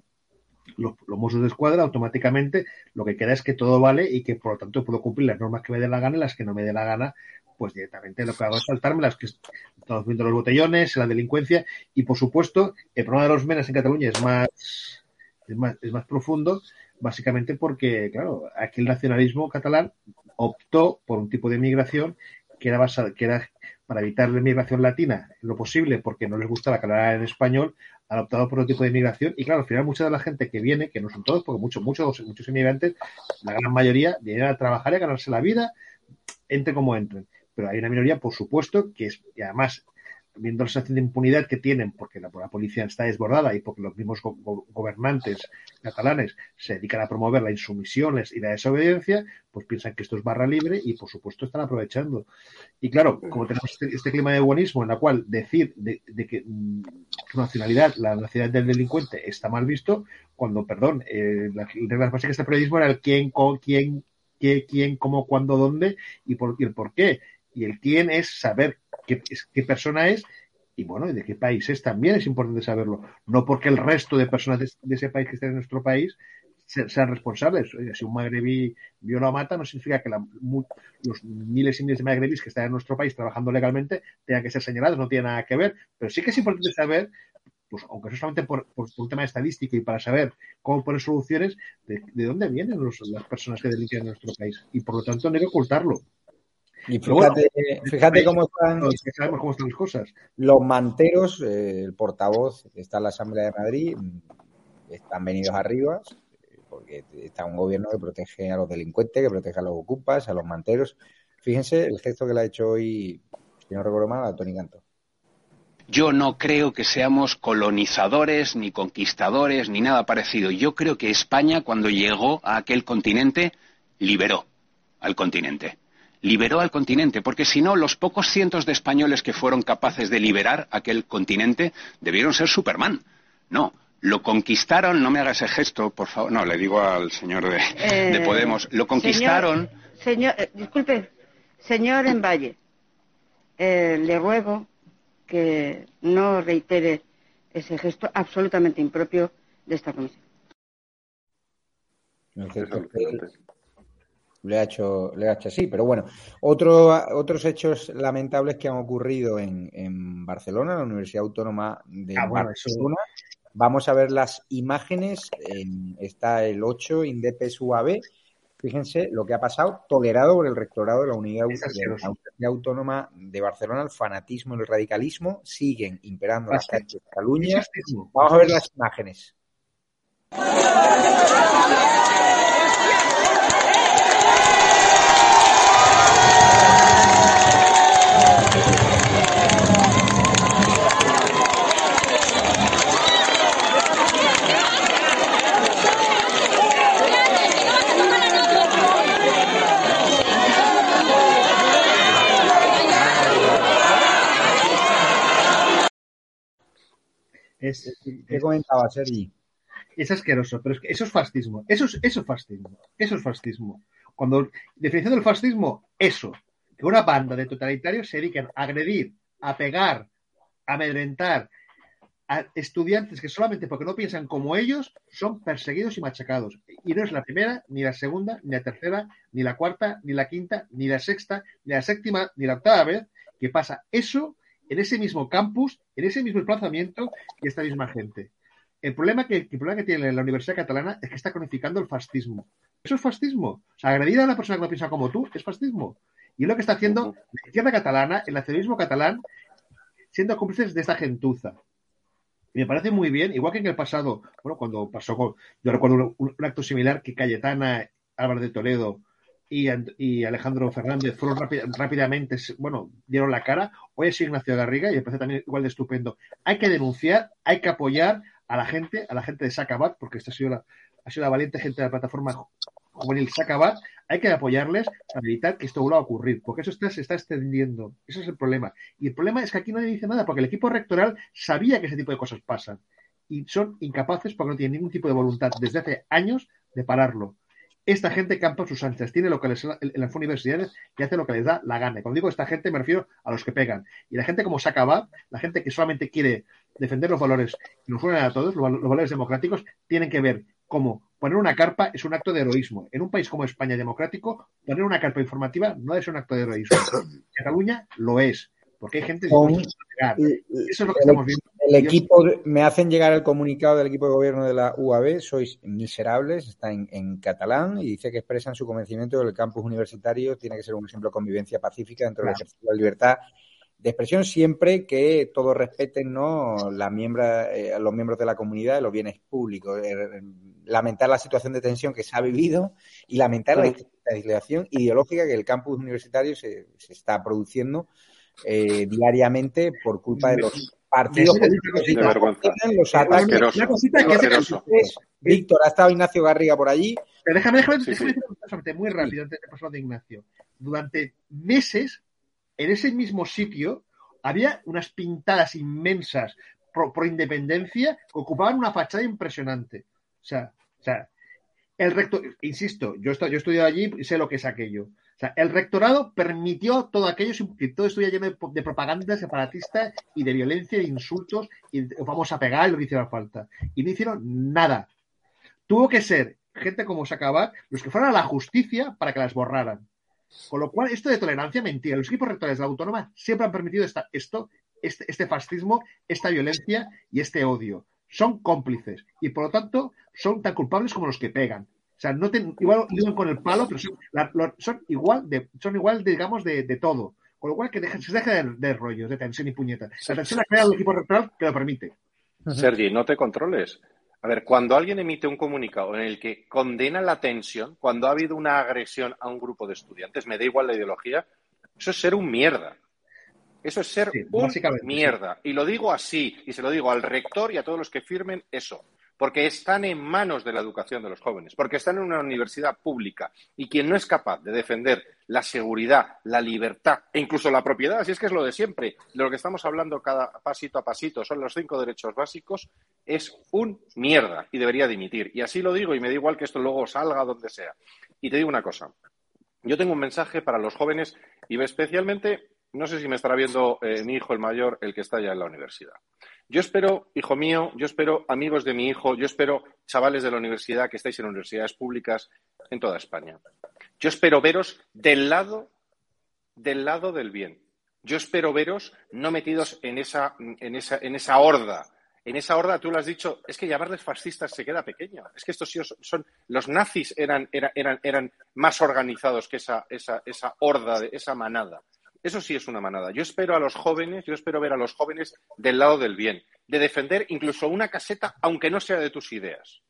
los, los de Escuadra, automáticamente lo que queda es que todo vale y que por lo tanto puedo cumplir las normas que me dé la gana y las que no me dé la gana, pues directamente lo que hago es saltarme las que estamos viendo los botellones, la delincuencia y por supuesto el problema de los menas en Cataluña es más, es más, es más profundo básicamente porque, claro, aquí el nacionalismo catalán optó por un tipo de migración que era, basada, que era para evitar la migración latina lo posible, porque no les gustaba que hablara en español, han optado por otro tipo de migración. Y claro, al final mucha de la gente que viene, que no son todos, porque muchos, muchos, muchos inmigrantes, la gran mayoría vienen a trabajar y a ganarse la vida, entre como entren. Pero hay una minoría, por supuesto, que es, y además viendo la sensación de impunidad que tienen, porque la, la policía está desbordada y porque los mismos go go gobernantes catalanes se dedican a promover las insumisiones y la desobediencia, pues piensan que esto es barra libre y, por supuesto, están aprovechando. Y claro, como tenemos este, este clima de buenismo en la cual decir de, que mm, su nacionalidad, la nacionalidad del delincuente está mal visto, cuando, perdón, eh, las reglas básicas del periodismo era el quién, con, quién, qué, quién, cómo, cuándo, dónde y, por, y el por qué. Y el quién es saber qué, qué persona es y bueno, y de qué país es también es importante saberlo. No porque el resto de personas de, ese país que estén en nuestro país sean responsables. Oye, si un magrebí viola o mata, no significa que la, los miles y miles de magrebís que están en nuestro país trabajando legalmente tengan que ser señalados, no tiene nada que ver. Pero sí que es importante saber, pues aunque eso solamente por, por, por un tema estadístico y para saber cómo poner soluciones, de, de dónde vienen los, las personas que delinquen en nuestro país. Y por lo tanto, no hay que ocultarlo. Y fíjate, bueno, fíjate cómo están, sabemos cómo están las cosas. Los manteros, eh, el portavoz está en la Asamblea de Madrid, están venidos arriba, porque está un gobierno que protege a los delincuentes, que protege a los ocupas, a los manteros. Fíjense el gesto que le ha hecho hoy, si no recuerdo mal, a Tony Canto. Yo no creo que seamos colonizadores, ni conquistadores, ni nada parecido. Yo creo que España, cuando llegó a aquel continente, liberó al continente liberó al continente, porque si no, los pocos cientos de españoles que fueron capaces de liberar aquel continente debieron ser Superman. No, lo conquistaron, no me haga ese gesto, por favor, no, le digo al señor de, eh, de Podemos, lo conquistaron. Señor, señor eh, disculpe, señor Envalle, eh, le ruego que no reitere ese gesto absolutamente impropio de esta comisión. El gesto le ha hecho, le ha hecho así. Pero bueno, otro, otros hechos lamentables que han ocurrido en, en Barcelona, en la Universidad Autónoma de ah, bueno, Barcelona. Vamos a ver las imágenes. En, está el 8 Indepes UAB. Fíjense lo que ha pasado, tolerado por el rectorado de la Unidad, Autónoma de Barcelona. El fanatismo y el radicalismo siguen imperando las calles de Cataluña. Vamos a ver las imágenes. Es, ¿Qué comentaba Sergi? Es asqueroso, pero es que eso es fascismo. Eso es, eso es fascismo. Eso es fascismo. Cuando, definición del fascismo, eso. Que una banda de totalitarios se dediquen a agredir, a pegar, a amedrentar a estudiantes que solamente porque no piensan como ellos son perseguidos y machacados. Y no es la primera, ni la segunda, ni la tercera, ni la cuarta, ni la quinta, ni la sexta, ni la séptima, ni la octava vez que pasa eso en ese mismo campus, en ese mismo emplazamiento y esta misma gente. El problema que, el problema que tiene la Universidad Catalana es que está conificando el fascismo. Eso es fascismo. O sea, agredir a una persona que no piensa como tú es fascismo. Y es lo que está haciendo la izquierda catalana, el nacionalismo catalán, siendo cómplices de esta gentuza. Y me parece muy bien, igual que en el pasado, bueno, cuando pasó con, yo recuerdo un, un acto similar que Cayetana Álvarez de Toledo y, Alejandro Fernández fueron rápidamente, bueno, dieron la cara. Hoy es Ignacio Garriga y parece también igual de estupendo. Hay que denunciar, hay que apoyar a la gente, a la gente de Sacabat, porque esta ha sido la, ha sido la valiente gente de la plataforma juvenil Sacabat, hay que apoyarles para evitar que esto vuelva a ocurrir, porque eso está, se está extendiendo. Ese es el problema. Y el problema es que aquí nadie dice nada, porque el equipo rectoral sabía que ese tipo de cosas pasan. Y son incapaces, porque no tienen ningún tipo de voluntad desde hace años, de pararlo. Esta gente campa sus anchas, tiene lo que les las universidades y hace lo que les da la gana. Cuando digo esta gente me refiero a los que pegan. Y la gente como Sacabat, la gente que solamente quiere defender los valores que nos unen a todos, los, los valores democráticos, tienen que ver cómo poner una carpa es un acto de heroísmo. En un país como España democrático, poner una carpa informativa no es un acto de heroísmo. En Cataluña lo es, porque hay gente Con-. Eso es lo que el, estamos viendo. el equipo, me hacen llegar el comunicado del equipo de gobierno de la UAB, sois miserables, está en, en catalán y dice que expresan su convencimiento de que el campus universitario tiene que ser un ejemplo de convivencia pacífica dentro del ejercicio de la libertad de expresión siempre que todos respeten ¿no? la miembra, eh, los miembros de la comunidad y los bienes públicos. Eh, lamentar la situación de tensión que se ha vivido y lamentar la legislación ideológica que el campus universitario se, se está produciendo eh, diariamente por culpa de los partidos políticos y los Una- ataques. Una cosita que es Víctor, ha estado Ignacio Garriga por allí. Pero déjame, déjame, Sí, déjame sí. decir una cosa solamente muy rápido antes de pasar de Ignacio. Durante meses, en ese mismo sitio, había unas pintadas inmensas pro, pro independencia que ocupaban una fachada impresionante. O sea, o sea, el rector, insisto, yo, yo he estudiado allí y sé lo que es aquello. O sea, el rectorado permitió todo aquello, que todo estuviera lleno de, propaganda separatista y de violencia, de insultos, y vamos a pegar lo que hiciera falta. Y no hicieron nada. Tuvo que ser gente como Sacabat los que fueran a la justicia para que las borraran. Con lo cual, esto de tolerancia, mentira. Los equipos rectores de la autónoma siempre han permitido esto, este, este fascismo, esta violencia y este odio. Son cómplices y, por lo tanto, son tan culpables como los que pegan. O sea, no ten- igual iban con el palo, pero son, la- lo- son igual, de, son igual digamos, de, de todo. Con lo cual, que deje- se deje de, de rollos, de tensión y puñetas. La tensión la crea el equipo rectoral que lo permite. Sergi, no te controles. A ver, cuando alguien emite un comunicado en el que condena la tensión, cuando ha habido una agresión a un grupo de estudiantes, me da igual la ideología, eso es ser un mierda. Eso es ser Sí, un mierda. Y lo digo así, y se lo digo al rector y a todos los que firmen eso. Porque están en manos de la educación de los jóvenes, porque están en una universidad pública. Y quien no es capaz de defender la seguridad, la libertad e incluso la propiedad, así es que es lo de siempre, de lo que estamos hablando cada pasito a pasito, son los cinco derechos básicos, es un mierda y debería dimitir. Y así lo digo y me da igual que esto luego salga donde sea. Y te digo una cosa, yo tengo un mensaje para los jóvenes y especialmente, no sé si me estará viendo eh, mi hijo el mayor, el que está ya en la universidad. Yo espero, hijo mío, yo espero amigos de mi hijo, yo espero chavales de la universidad que estáis en universidades públicas en toda España. Yo espero veros del lado del lado del bien. Yo espero veros no metidos en esa, en esa, en esa horda. En esa horda, tú lo has dicho, es que llamarles fascistas se queda pequeño. Es que estos sí son, los nazis eran, eran, eran, eran más organizados que esa, esa, esa horda, esa manada. Eso sí es una manada. Yo espero a los jóvenes, yo espero ver a los jóvenes del lado del bien, de defender incluso una caseta, aunque no sea de tus ideas.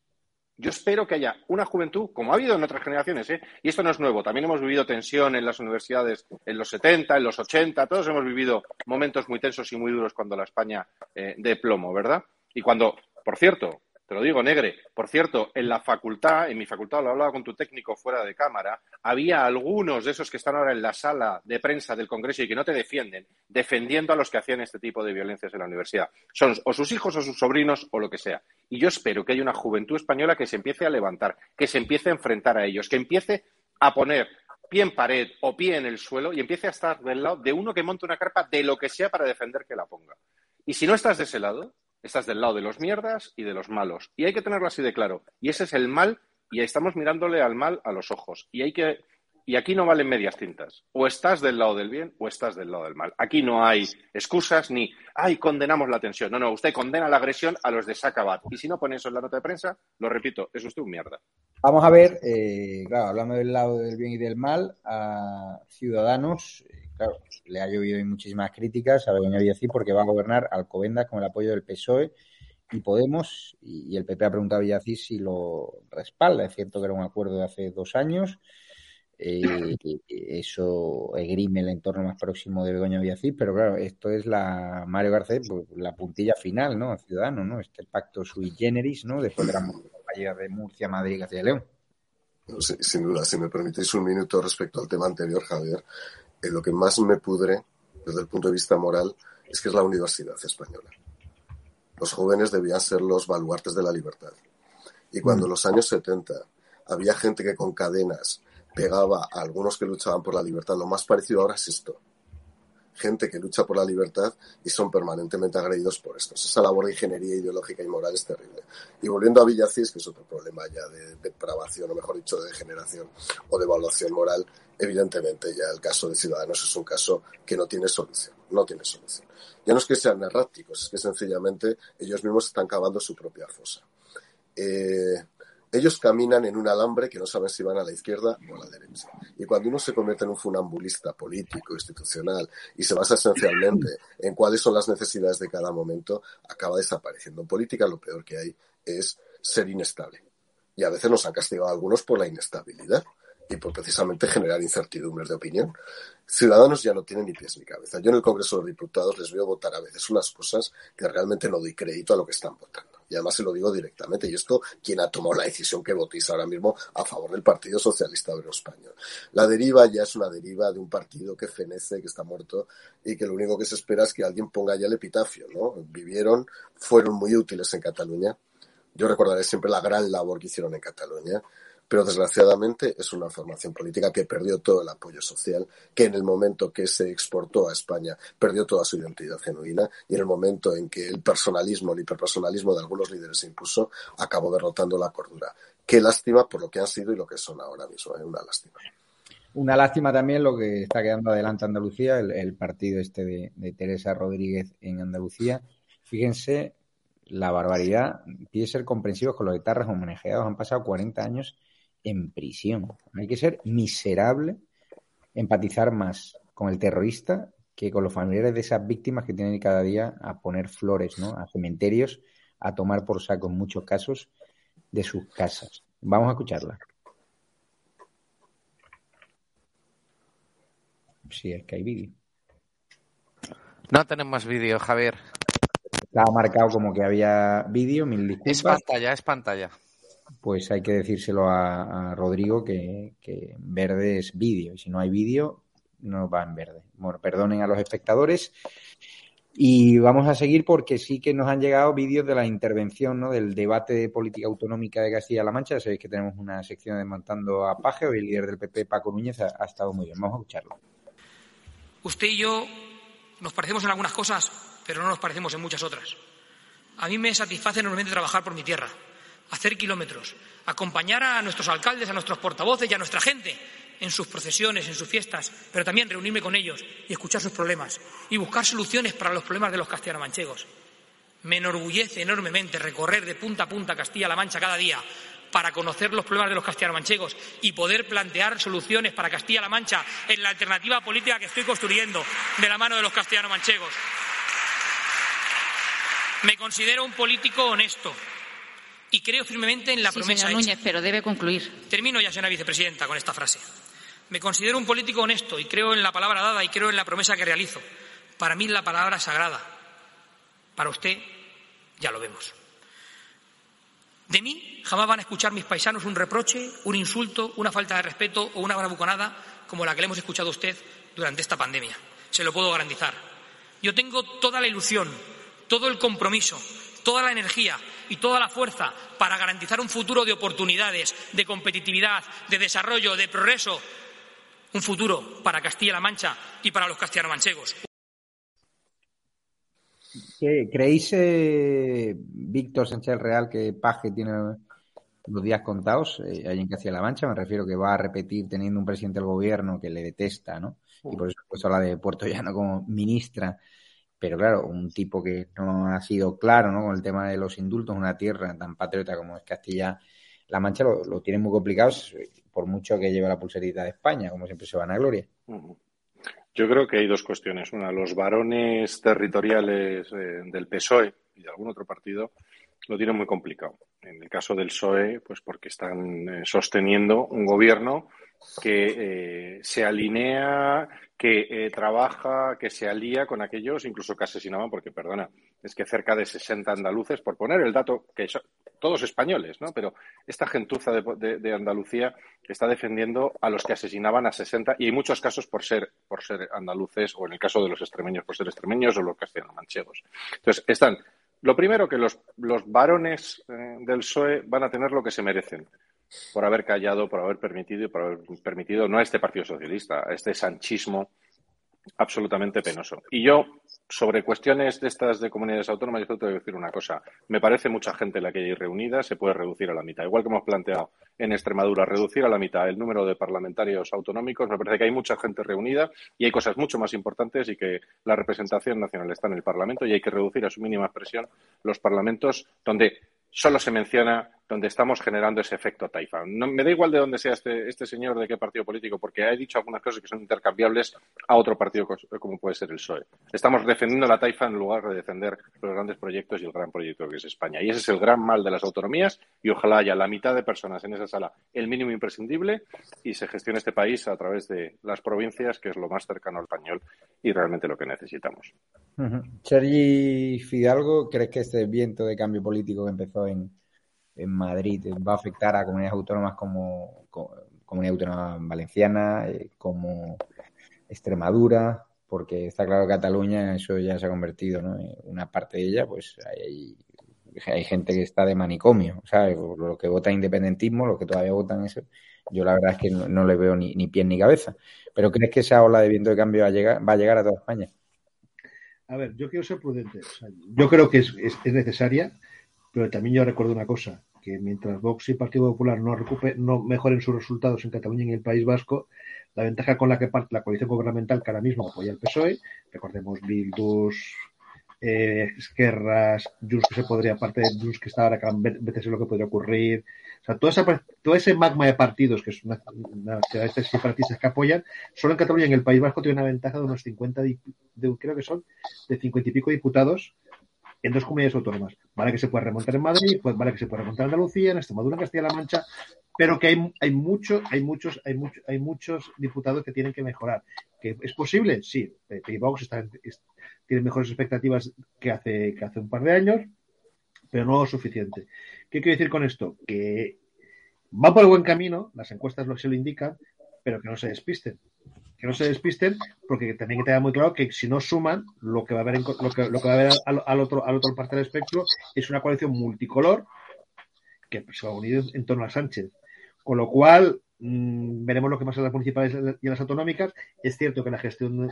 Yo espero que haya una juventud, como ha habido en otras generaciones, ¿eh? y esto no es nuevo, también hemos vivido tensión en las universidades en los 70, en los 80, todos hemos vivido momentos muy tensos y muy duros cuando la España eh, de plomo, ¿verdad? Y cuando, por cierto, te lo digo, Negre, por cierto, en la facultad, en mi facultad, lo hablaba con tu técnico fuera de cámara, había algunos de esos que están ahora en la sala de prensa del Congreso y que no te defienden, defendiendo a los que hacían este tipo de violencias en la universidad. Son o sus hijos o sus sobrinos o lo que sea. Y yo espero que haya una juventud española que se empiece a levantar, que se empiece a enfrentar a ellos, que empiece a poner pie en pared o pie en el suelo y empiece a estar del lado de uno que monte una carpa de lo que sea para defender que la ponga. Y si no estás de ese lado, estás del lado de los mierdas y de los malos. Y hay que tenerlo así de claro. Y ese es el mal y estamos mirándole al mal a los ojos. Y hay que Y aquí no valen medias tintas. O estás del lado del bien o estás del lado del mal. Aquí no hay excusas ni, ay, condenamos la tensión. No, no, usted condena la agresión a los de Sacabat. Y si no pone eso en la nota de prensa, lo repito, es usted un mierda. Vamos a ver, eh, claro, hablando del lado del bien y del mal, a Ciudadanos, claro, le ha llovido muchísimas críticas a Begoña Villacís porque va a gobernar Alcobendas con el apoyo del PSOE y Podemos, y, el PP ha preguntado a Villacís si lo respalda. Es cierto que era un acuerdo de hace dos años eh, eso esgrime el entorno más próximo de Begoña Villacís, pero claro, esto es la Mario Garcés, pues, la puntilla final, ¿no? Ciudadano, ¿no? Este pacto sui generis, ¿no? Después de la de Murcia, Madrid Castilla y León. sin duda, si me permitís un minuto respecto al tema anterior, Javier, lo que más me pudre desde el punto de vista moral es que es la universidad española. Los jóvenes debían ser los baluartes de la libertad. Y cuando en los años 70 había gente que con cadenas pegaba a algunos que luchaban por la libertad. Lo más parecido ahora es esto. Gente que lucha por la libertad y son permanentemente agredidos por esto. Esa labor de ingeniería ideológica y moral es terrible. Y volviendo a Villacís, que es otro problema ya de depravación, o mejor dicho, de degeneración o de evaluación moral, evidentemente ya el caso de Ciudadanos es un caso que no tiene solución. No tiene solución. Ya no es que sean erráticos, es que sencillamente ellos mismos están cavando su propia fosa. Eh, ellos caminan en un alambre que no saben si van a la izquierda o a la derecha. Y cuando uno se convierte en un funambulista político, institucional, y se basa esencialmente en cuáles son las necesidades de cada momento, acaba desapareciendo. En política lo peor que hay es ser inestable. Y a veces nos han castigado a algunos por la inestabilidad y por precisamente generar incertidumbres de opinión. Ciudadanos ya no tienen ni pies ni cabeza. Yo en el Congreso de Diputados les veo votar a veces unas cosas que realmente no doy crédito a lo que están votando. Y además se lo digo directamente. Y esto, ¿quién ha tomado la decisión que votéis ahora mismo a favor del Partido Socialista Obrero Español? La deriva ya es una deriva de un partido que fenece, que está muerto y que lo único que se espera es que alguien ponga ya el epitafio, ¿no? Vivieron, fueron muy útiles en Cataluña. Yo recordaré siempre la gran labor que hicieron en Cataluña pero desgraciadamente es una formación política que perdió todo el apoyo social, que en el momento que se exportó a España perdió toda su identidad genuina y en el momento en que el personalismo, el hiperpersonalismo de algunos líderes se impuso, acabó derrotando la cordura. Qué lástima por lo que han sido y lo que son ahora mismo, ¿eh? una lástima. Una lástima también lo que está quedando adelante Andalucía, el, partido este de, Teresa Rodríguez en Andalucía. Fíjense la barbaridad, pide ser comprensivos con los etarras homenajeados. Han pasado 40 años en prisión. Hay que ser miserable, empatizar más con el terrorista que con los familiares de esas víctimas que tienen cada día a poner flores, ¿no? A cementerios, a tomar por saco en muchos casos de sus casas. Vamos a escucharla. Sí, es que hay vídeo. No tenemos vídeo, Javier. Estaba marcado como que había vídeo, mil disculpas. Es pantalla, es pantalla pues hay que decírselo a, Rodrigo que, verde es vídeo y si no hay vídeo no va en verde. Bueno, perdonen a los espectadores y vamos a seguir porque sí que nos han llegado vídeos de la intervención, ¿no? Del debate de política autonómica de Castilla-La Mancha. Sabéis que tenemos una sección desmontando a Paje, hoy el líder del PP, Paco Núñez, ha, ha estado muy bien. Vamos a escucharlo. Usted y yo nos parecemos en algunas cosas, pero no nos parecemos en muchas otras. A mí me satisface enormemente trabajar por mi tierra hacer kilómetros, acompañar a nuestros alcaldes, a nuestros portavoces y a nuestra gente en sus procesiones, en sus fiestas, pero también reunirme con ellos y escuchar sus problemas y buscar soluciones para los problemas de los castellano-manchegos. Me enorgullece enormemente recorrer de punta a punta Castilla-La Mancha cada día para conocer los problemas de los castellano-manchegos y poder plantear soluciones para Castilla-La Mancha en la alternativa política que estoy construyendo de la mano de los castellano-manchegos. Me considero un político honesto, y creo firmemente en la promesa. Señor Núñez, pero debe concluir. Termino ya, señora vicepresidenta, con esta frase. Me considero un político honesto y creo en la palabra dada y creo en la promesa que realizo. Para mí la palabra es sagrada. Para usted ya lo vemos. De mí jamás van a escuchar mis paisanos un reproche, un insulto, una falta de respeto o una bravuconada como la que le hemos escuchado a usted durante esta pandemia. Se lo puedo garantizar. Yo tengo toda la ilusión, todo el compromiso, toda la energía y toda la fuerza para garantizar un futuro de oportunidades, de competitividad, de desarrollo, de progreso, un futuro para Castilla-La Mancha y para los castellano-manchegos. ¿Creéis, eh, Víctor Sánchez Real, que Paje tiene los días contados eh, allí en Castilla-La Mancha. Me refiero que va a repetir teniendo un presidente del gobierno que le detesta, ¿no? Y por eso pues habla de Puerto Llano como ministra. Pero claro, un tipo que no ha sido claro, ¿no? Con el tema de los indultos, una tierra tan patriota como es Castilla-La Mancha, lo, lo tiene muy complicado, por mucho que lleve la pulserita de España, como siempre se van a gloria. Yo creo que hay dos cuestiones. Una, los varones territoriales eh, del PSOE y de algún otro partido lo tienen muy complicado. En el caso del PSOE, pues porque están eh, sosteniendo un gobierno que eh, se alinea, que eh, trabaja, que se alía con aquellos incluso que asesinaban, porque, perdona, es que cerca de 60 andaluces, por poner el dato, que son todos españoles, ¿no? Pero esta gentuza de, de, Andalucía está defendiendo a los que asesinaban a 60 y hay muchos casos por ser, por ser andaluces o en el caso de los extremeños por ser extremeños o los castellanos manchegos. Entonces, están lo primero, que los, los varones eh, del PSOE van a tener lo que se merecen por haber callado, por haber permitido y por haber permitido no a este Partido Socialista, a este sanchismo absolutamente penoso. Y yo, sobre cuestiones de estas de comunidades autónomas, yo tengo que decir una cosa. Me parece mucha gente la que hay reunida, se puede reducir a la mitad. Igual que hemos planteado en Extremadura, reducir a la mitad el número de parlamentarios autonómicos, me parece que hay mucha gente reunida y hay cosas mucho más importantes y que la representación nacional está en el Parlamento y hay que reducir a su mínima expresión los parlamentos donde solo se menciona donde estamos generando ese efecto taifa. No, me da igual de dónde sea este, este señor, de qué partido político, porque ha dicho algunas cosas que son intercambiables a otro partido como puede ser el PSOE. Estamos defendiendo la taifa en lugar de defender los grandes proyectos y el gran proyecto que es España. Y ese es el gran mal de las autonomías y ojalá haya la mitad de personas en esa sala el mínimo imprescindible y se gestione este país a través de las provincias, que es lo más cercano al español y realmente lo que necesitamos. Sergi Fidalgo, ¿crees que este viento de cambio político que empezó en, en Madrid va a afectar a comunidades autónomas como, Comunidad Autónoma Valenciana, eh, como Extremadura, porque está claro que Cataluña eso ya se ha convertido, En una parte de ella, pues hay, gente que está de manicomio, ¿sabes? Lo que vota independentismo, los que todavía votan eso, yo la verdad es que no, le veo ni, ni ni cabeza. ¿Pero crees que esa ola de viento de cambio va a llegar, a, toda España? A ver, yo quiero ser prudente. yo creo que es, es necesaria pero también yo recuerdo una cosa, que mientras Vox y Partido Popular no, no mejoren sus resultados en Cataluña y en el País Vasco, la ventaja con la que parte la coalición gubernamental que ahora mismo apoya el PSOE, recordemos Bildus, eh, Esquerras, Junts que se podría, aparte de Junts que está ahora, vete lo que podría ocurrir, o sea, todo, esa, todo ese magma de partidos, que es una de estos separatistas que apoyan, solo en Cataluña y en el País Vasco tiene una ventaja de unos 50, de, creo que son, de 50 y pico diputados en dos comunidades autónomas. Vale que se puede remontar en Madrid, pues vale que se puede remontar en Andalucía, en Extremadura, en Castilla-La Mancha, pero que hay, hay, hay, muchos, hay, mucho, hay muchos diputados que tienen que mejorar. ¿Que ¿Es posible? Sí. Vox está, tiene mejores expectativas que hace, que hace un par de años, pero no lo suficiente. ¿Qué quiero decir con esto? Que va por el buen camino, las encuestas lo, se lo indican, pero que no se despisten que no se despisten, porque también que tener muy claro que si no suman, lo que va a haber, lo que, va a haber al, otro, al otro parte del espectro es una coalición multicolor que se va a unir en torno a Sánchez. Con lo cual, mmm, veremos lo que pasa en las municipales y en las autonómicas. Es cierto que la gestión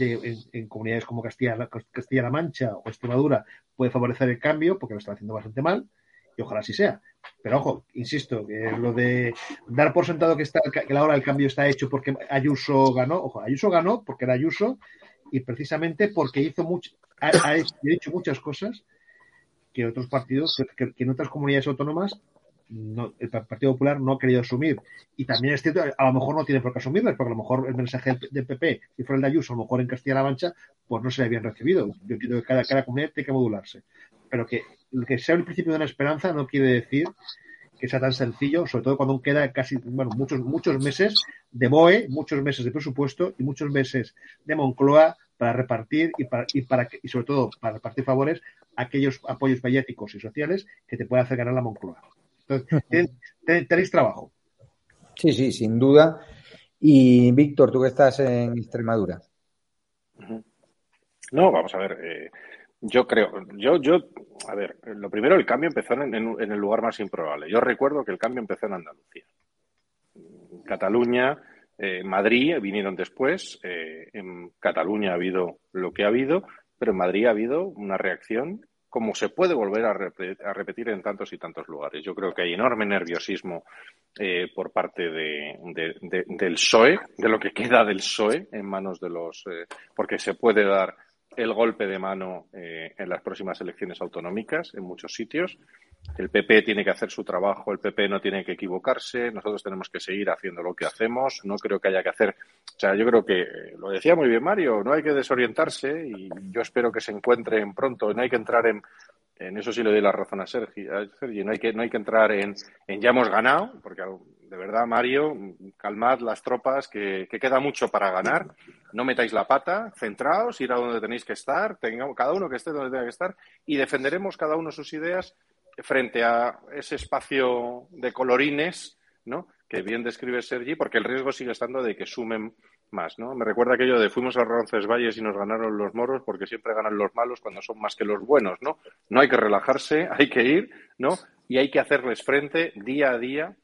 de, en, comunidades como Castilla-La Castilla Mancha o Extremadura puede favorecer el cambio, porque lo está haciendo bastante mal, y ojalá así sea. Pero ojo, insisto, que lo de dar por sentado que, está, que la hora del cambio está hecho porque Ayuso ganó, ojo, Ayuso ganó porque era Ayuso y precisamente porque hizo mucho, ha, ha hecho muchas cosas que otros partidos, que, en otras comunidades autónomas no, el Partido Popular no ha querido asumir. Y también es cierto, a lo mejor no tiene por qué asumirlas, porque a lo mejor el mensaje del PP, si fuera el de Ayuso, a lo mejor en Castilla-La Mancha, pues no se le habían recibido. Yo entiendo que cada, cada comunidad tiene que modularse. Pero que que sea el principio de una esperanza no quiere decir que sea tan sencillo, sobre todo cuando queda casi, bueno, muchos, muchos meses de BOE, muchos meses de presupuesto y muchos meses de Moncloa para repartir y, para, y, para, y sobre todo para repartir favores aquellos apoyos mediáticos y sociales que te puede hacer ganar la Moncloa. Entonces, tenéis trabajo. Sí, sí, sin duda. Y Víctor, tú que estás en Extremadura. No, vamos a ver. Eh, yo creo, yo, yo, a ver, lo primero, el cambio empezó en, el lugar más improbable. Yo recuerdo que el cambio empezó en Andalucía. Cataluña, eh, Madrid vinieron después. Eh, en Cataluña ha habido lo que ha habido, pero en Madrid ha habido una reacción como se puede volver a, repetir en tantos y tantos lugares. Yo creo que hay enorme nerviosismo eh, por parte de, del PSOE, de lo que queda del PSOE en manos de los, eh, porque se puede dar el golpe de mano eh, en las próximas elecciones autonómicas en muchos sitios. El PP tiene que hacer su trabajo, el PP no tiene que equivocarse, nosotros tenemos que seguir haciendo lo que hacemos, no creo que haya que hacer, o sea, yo creo que lo decía muy bien Mario, no hay que desorientarse y yo espero que se encuentren pronto, no hay que entrar en, en eso sí le doy la razón a Sergio, no hay que, no hay que entrar en, en ya hemos ganado, porque de verdad, Mario, calmad las tropas, que, queda mucho para ganar. No metáis la pata, centraos, ir a donde tenéis que estar, tengamos, cada uno que esté donde tenga que estar, y defenderemos cada uno sus ideas frente a ese espacio de colorines, ¿no? Que bien describe Sergi, porque el riesgo sigue estando de que sumen más, ¿no? Me recuerda aquello de fuimos a Roncesvalles y nos ganaron los moros porque siempre ganan los malos cuando son más que los buenos, ¿no? No hay que relajarse, hay que ir, ¿no? Y hay que hacerles frente día a día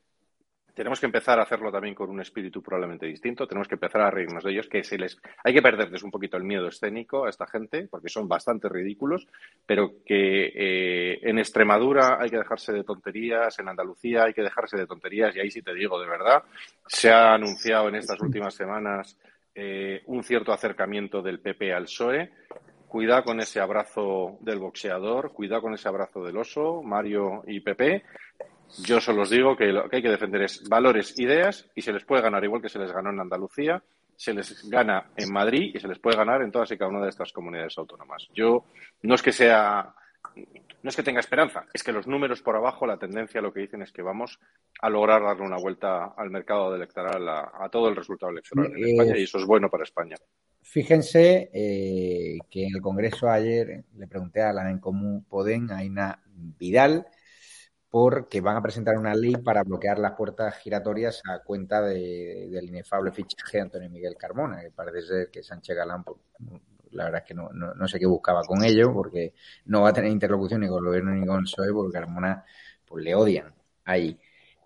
tenemos que empezar a hacerlo también con un espíritu probablemente distinto. Tenemos que empezar a reírnos de ellos, que se les hay que perderles un poquito el miedo escénico a esta gente, porque son bastante ridículos, pero que eh, en Extremadura hay que dejarse de tonterías, en Andalucía hay que dejarse de tonterías, y ahí sí te digo de verdad, se ha anunciado en estas últimas semanas eh, un cierto acercamiento del PP al PSOE. Cuidado con ese abrazo del boxeador, cuidado con ese abrazo del oso, Mario y Pepe, yo solo os digo que lo que hay que defender es valores, ideas, y se les puede ganar igual que se les ganó en Andalucía, se les gana en Madrid y se les puede ganar en todas y cada una de estas comunidades autónomas. Yo no es que sea, no es que tenga esperanza, es que los números por abajo, la tendencia lo que dicen es que vamos a lograr darle una vuelta al mercado electoral, a, todo el resultado electoral en España, y eso es bueno para España. Fíjense eh, que en el Congreso ayer le pregunté a la en común Podem, Aina Vidal, porque van a presentar una ley para bloquear las puertas giratorias a cuenta del inefable fichaje de Antonio Miguel Carmona, que parece ser que Sánchez Galán, pues, la verdad es que no, no, sé qué buscaba con ello, porque no va a tener interlocución ni con el gobierno ni con el PSOE, porque Carmona pues, le odian ahí.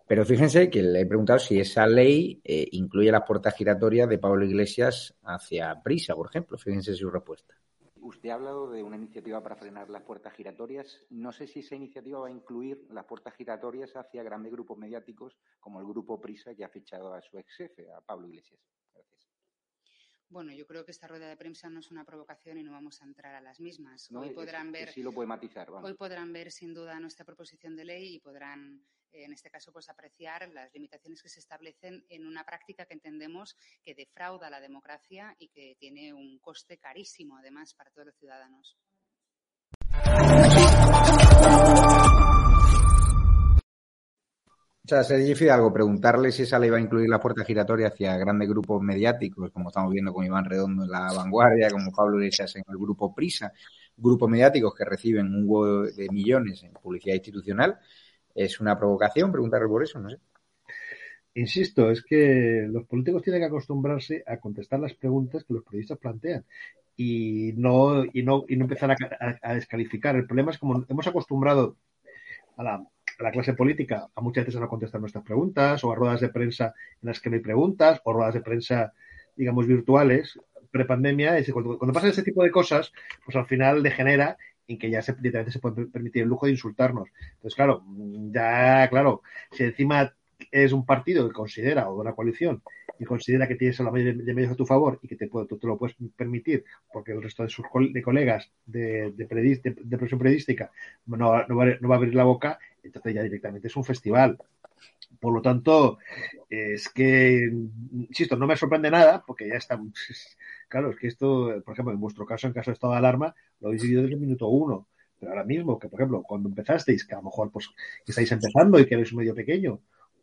Pero fíjense que le he preguntado si esa ley eh, incluye las puertas giratorias de Pablo Iglesias hacia Prisa, por ejemplo. Fíjense su respuesta. Usted ha hablado de una iniciativa para frenar las puertas giratorias. No sé si esa iniciativa va a incluir las puertas giratorias hacia grandes grupos mediáticos como el grupo Prisa que ha fichado a su ex jefe, a Pablo Iglesias. Gracias. Bueno, yo creo que esta rueda de prensa no es una provocación y no vamos a entrar a las mismas. hoy podrán ver, sí lo puede matizar. Hoy podrán ver sin duda nuestra proposición de ley y podrán en este caso, pues apreciar las limitaciones que se establecen en una práctica que entendemos que defrauda la democracia y que tiene un coste carísimo, además, para todos los ciudadanos. O sea, Sergio Fidalgo, preguntarle si esa ley va a incluir la puerta giratoria hacia grandes grupos mediáticos, como estamos viendo con Iván Redondo en La Vanguardia, como Pablo Iglesias en el grupo Prisa, grupos mediáticos que reciben un huevo de millones en publicidad institucional, ¿Es una provocación preguntarle por eso? No sé. Insisto, es que los políticos tienen que acostumbrarse a contestar las preguntas que los periodistas plantean y no, y no, y no empezar a, descalificar. El problema es como hemos acostumbrado a la, a la, clase política a muchas veces a no contestar nuestras preguntas o a ruedas de prensa en las que no hay preguntas o ruedas de prensa, digamos, virtuales prepandemia. Cuando, cuando pasan ese tipo de cosas, pues al final degenera en que ya se, se puede permitir el lujo de insultarnos. Entonces, claro, ya, claro, si encima es un partido que considera, o una coalición, y considera que tienes la mayoría de medios a tu favor y que te, puede, tú te lo puedes permitir porque el resto de sus de colegas de, de, de, periodística no, no, va, no va a abrir la boca, entonces ya directamente es un festival. Por lo tanto, es que, insisto, no me sorprende nada porque ya está, Claro, es que esto, por ejemplo, en vuestro caso, en caso de estado de alarma, lo habéis vivido desde el minuto uno. Pero ahora mismo, que por ejemplo, cuando empezasteis, que a lo mejor pues estáis empezando y que eres un medio pequeño,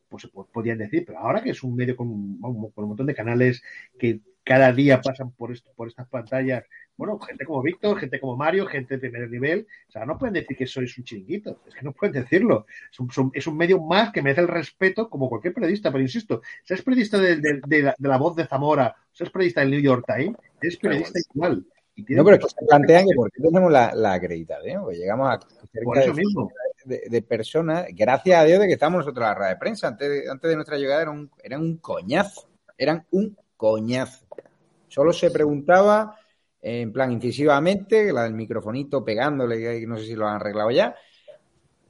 pues, pues podían decir, pero ahora que es un medio con, con un montón de canales que cada día pasan por, esto, por estas pantallas. Bueno, gente como Víctor, gente como Mario, gente de primer nivel, o sea, no pueden decir que sois un chiringuito, es que no pueden decirlo. Es un, medio más que merece el respeto como cualquier periodista, pero insisto, si es periodista de, la, voz de Zamora, si es periodista del New York Times, es periodista igual. no, pero que se plantean que por qué tenemos la, la acreditación, porque llegamos a cerca de, De, personas, gracias a Dios de que estamos nosotros en la radio de prensa, antes de, antes de nuestra llegada eran un, eran un coñazo, eran un coñazo. Solo se preguntaba en plan incisivamente, la del microfonito pegándole, no sé si lo han arreglado ya,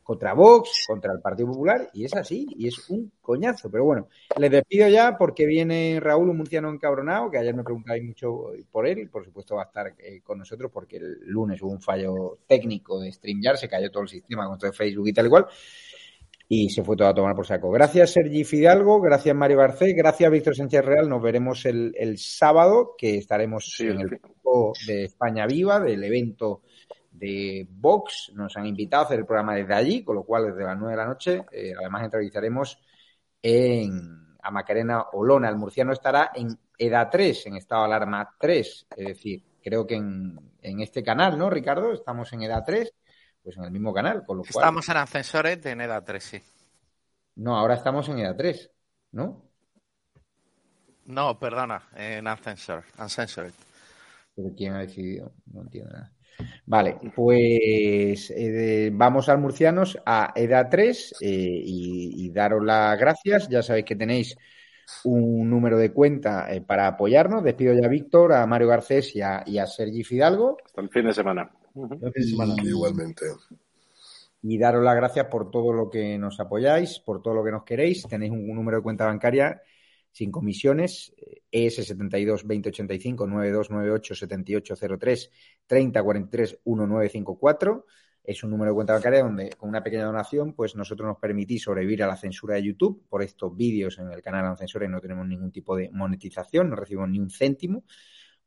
contra Vox, contra el Partido Popular, y es así, y es un coñazo. Pero bueno, les despido ya porque viene Raúl, un murciano encabronado, que ayer me preguntáis mucho por él, y por supuesto va a estar eh, con nosotros porque el lunes hubo un fallo técnico de StreamYard, se cayó todo el sistema con todo Facebook y tal igual, y se fue todo a tomar por saco. Gracias Sergi Fidalgo, gracias Mario Garcés, gracias Víctor Sánchez Real, nos veremos el, el sábado, que estaremos en el grupo de España Viva, del evento de Vox. Nos han invitado a hacer el programa desde allí, con lo cual desde las 9 de la noche, eh, además entrevistaremos en, a Macarena Olona. El murciano estará en EDA 3, en estado de alarma 3. Es decir, creo que en, en este canal, ¿no, Ricardo? Estamos en EDA 3, pues en el mismo canal, con lo cual... Estamos en ascensores de EDA 3, sí. No, ahora estamos en EDA 3, ¿no? No, perdona, en Ascensor, Ascensor. ¿Pero quién ha decidido? No entiendo nada. Vale, pues eh, vamos al Murcianos a EDA 3 eh, y, y, daros las gracias. Ya sabéis que tenéis un número de cuenta eh, para apoyarnos. Despido ya a Víctor, a Mario Garcés y a, Sergi Fidalgo. Hasta el fin de semana. Uh fin de semana. Igualmente. Y daros las gracias por todo lo que nos apoyáis, por todo lo que nos queréis. Tenéis un, un número de cuenta bancaria sin comisiones, eh, e ES72-2085-9298-7803-3043-1954. Es un número de cuenta bancaria donde con una pequeña donación, pues nosotros nos permitís sobrevivir a la censura de YouTube. Por estos vídeos en el canal y no tenemos ningún tipo de monetización, no recibimos ni un céntimo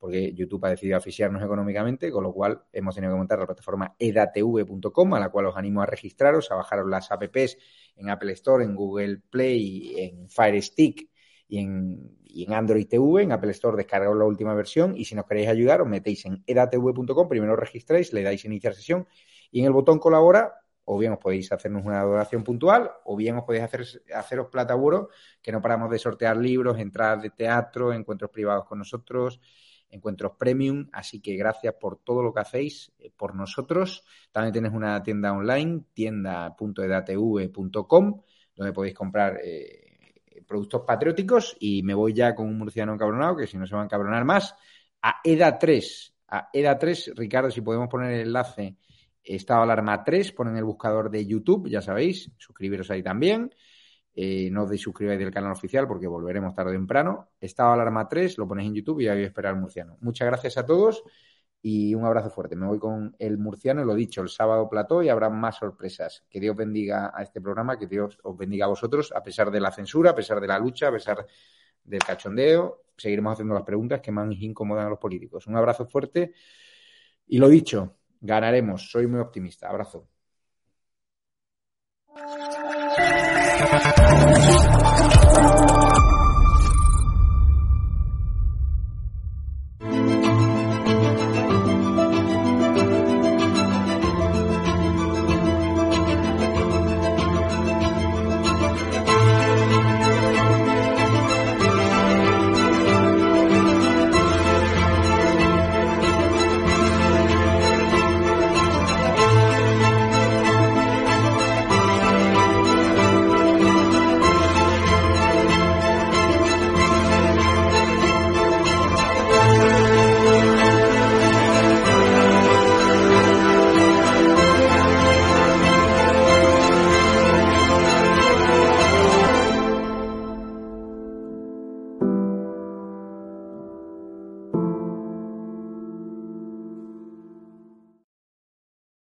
porque YouTube ha decidido asfixiarnos económicamente, con lo cual hemos tenido que montar la plataforma edatv.com, a la cual os animo a registraros, a bajaros las apps en Apple Store, en Google Play, en Fire Stick y en, Android TV, en Apple Store descargaos la última versión y si nos queréis ayudar os metéis en edatv.com, primero registráis, le dais iniciar sesión y en el botón colabora o bien os podéis hacernos una donación puntual o bien os podéis hacer, haceros plataburos que no paramos de sortear libros, entradas de teatro, encuentros privados con nosotros, encuentros premium, así que gracias por todo lo que hacéis eh, por nosotros. También tienes una tienda online, tienda.edatv.com, donde podéis comprar eh, productos patrióticos y me voy ya con un murciano encabronado, que si no se va a encabronar más, a EDA 3. A EDA 3, Ricardo, si podemos poner el enlace, Estado Alarma 3, ponen el buscador de YouTube, ya sabéis, suscribiros ahí también. Eh, no os desuscribáis del canal oficial porque volveremos tarde o temprano. Estado Alarma 3, lo ponéis en YouTube y ahí voy a esperar al murciano. Muchas gracias a todos y un abrazo fuerte. Me voy con el murciano, lo dicho, el sábado plató y habrá más sorpresas. Que Dios bendiga a este programa, que Dios os bendiga a vosotros, a pesar de la censura, a pesar de la lucha, a pesar del cachondeo. Seguiremos haciendo las preguntas que más incomodan a los políticos. Un abrazo fuerte y lo dicho, ganaremos. Soy muy optimista. Abrazo.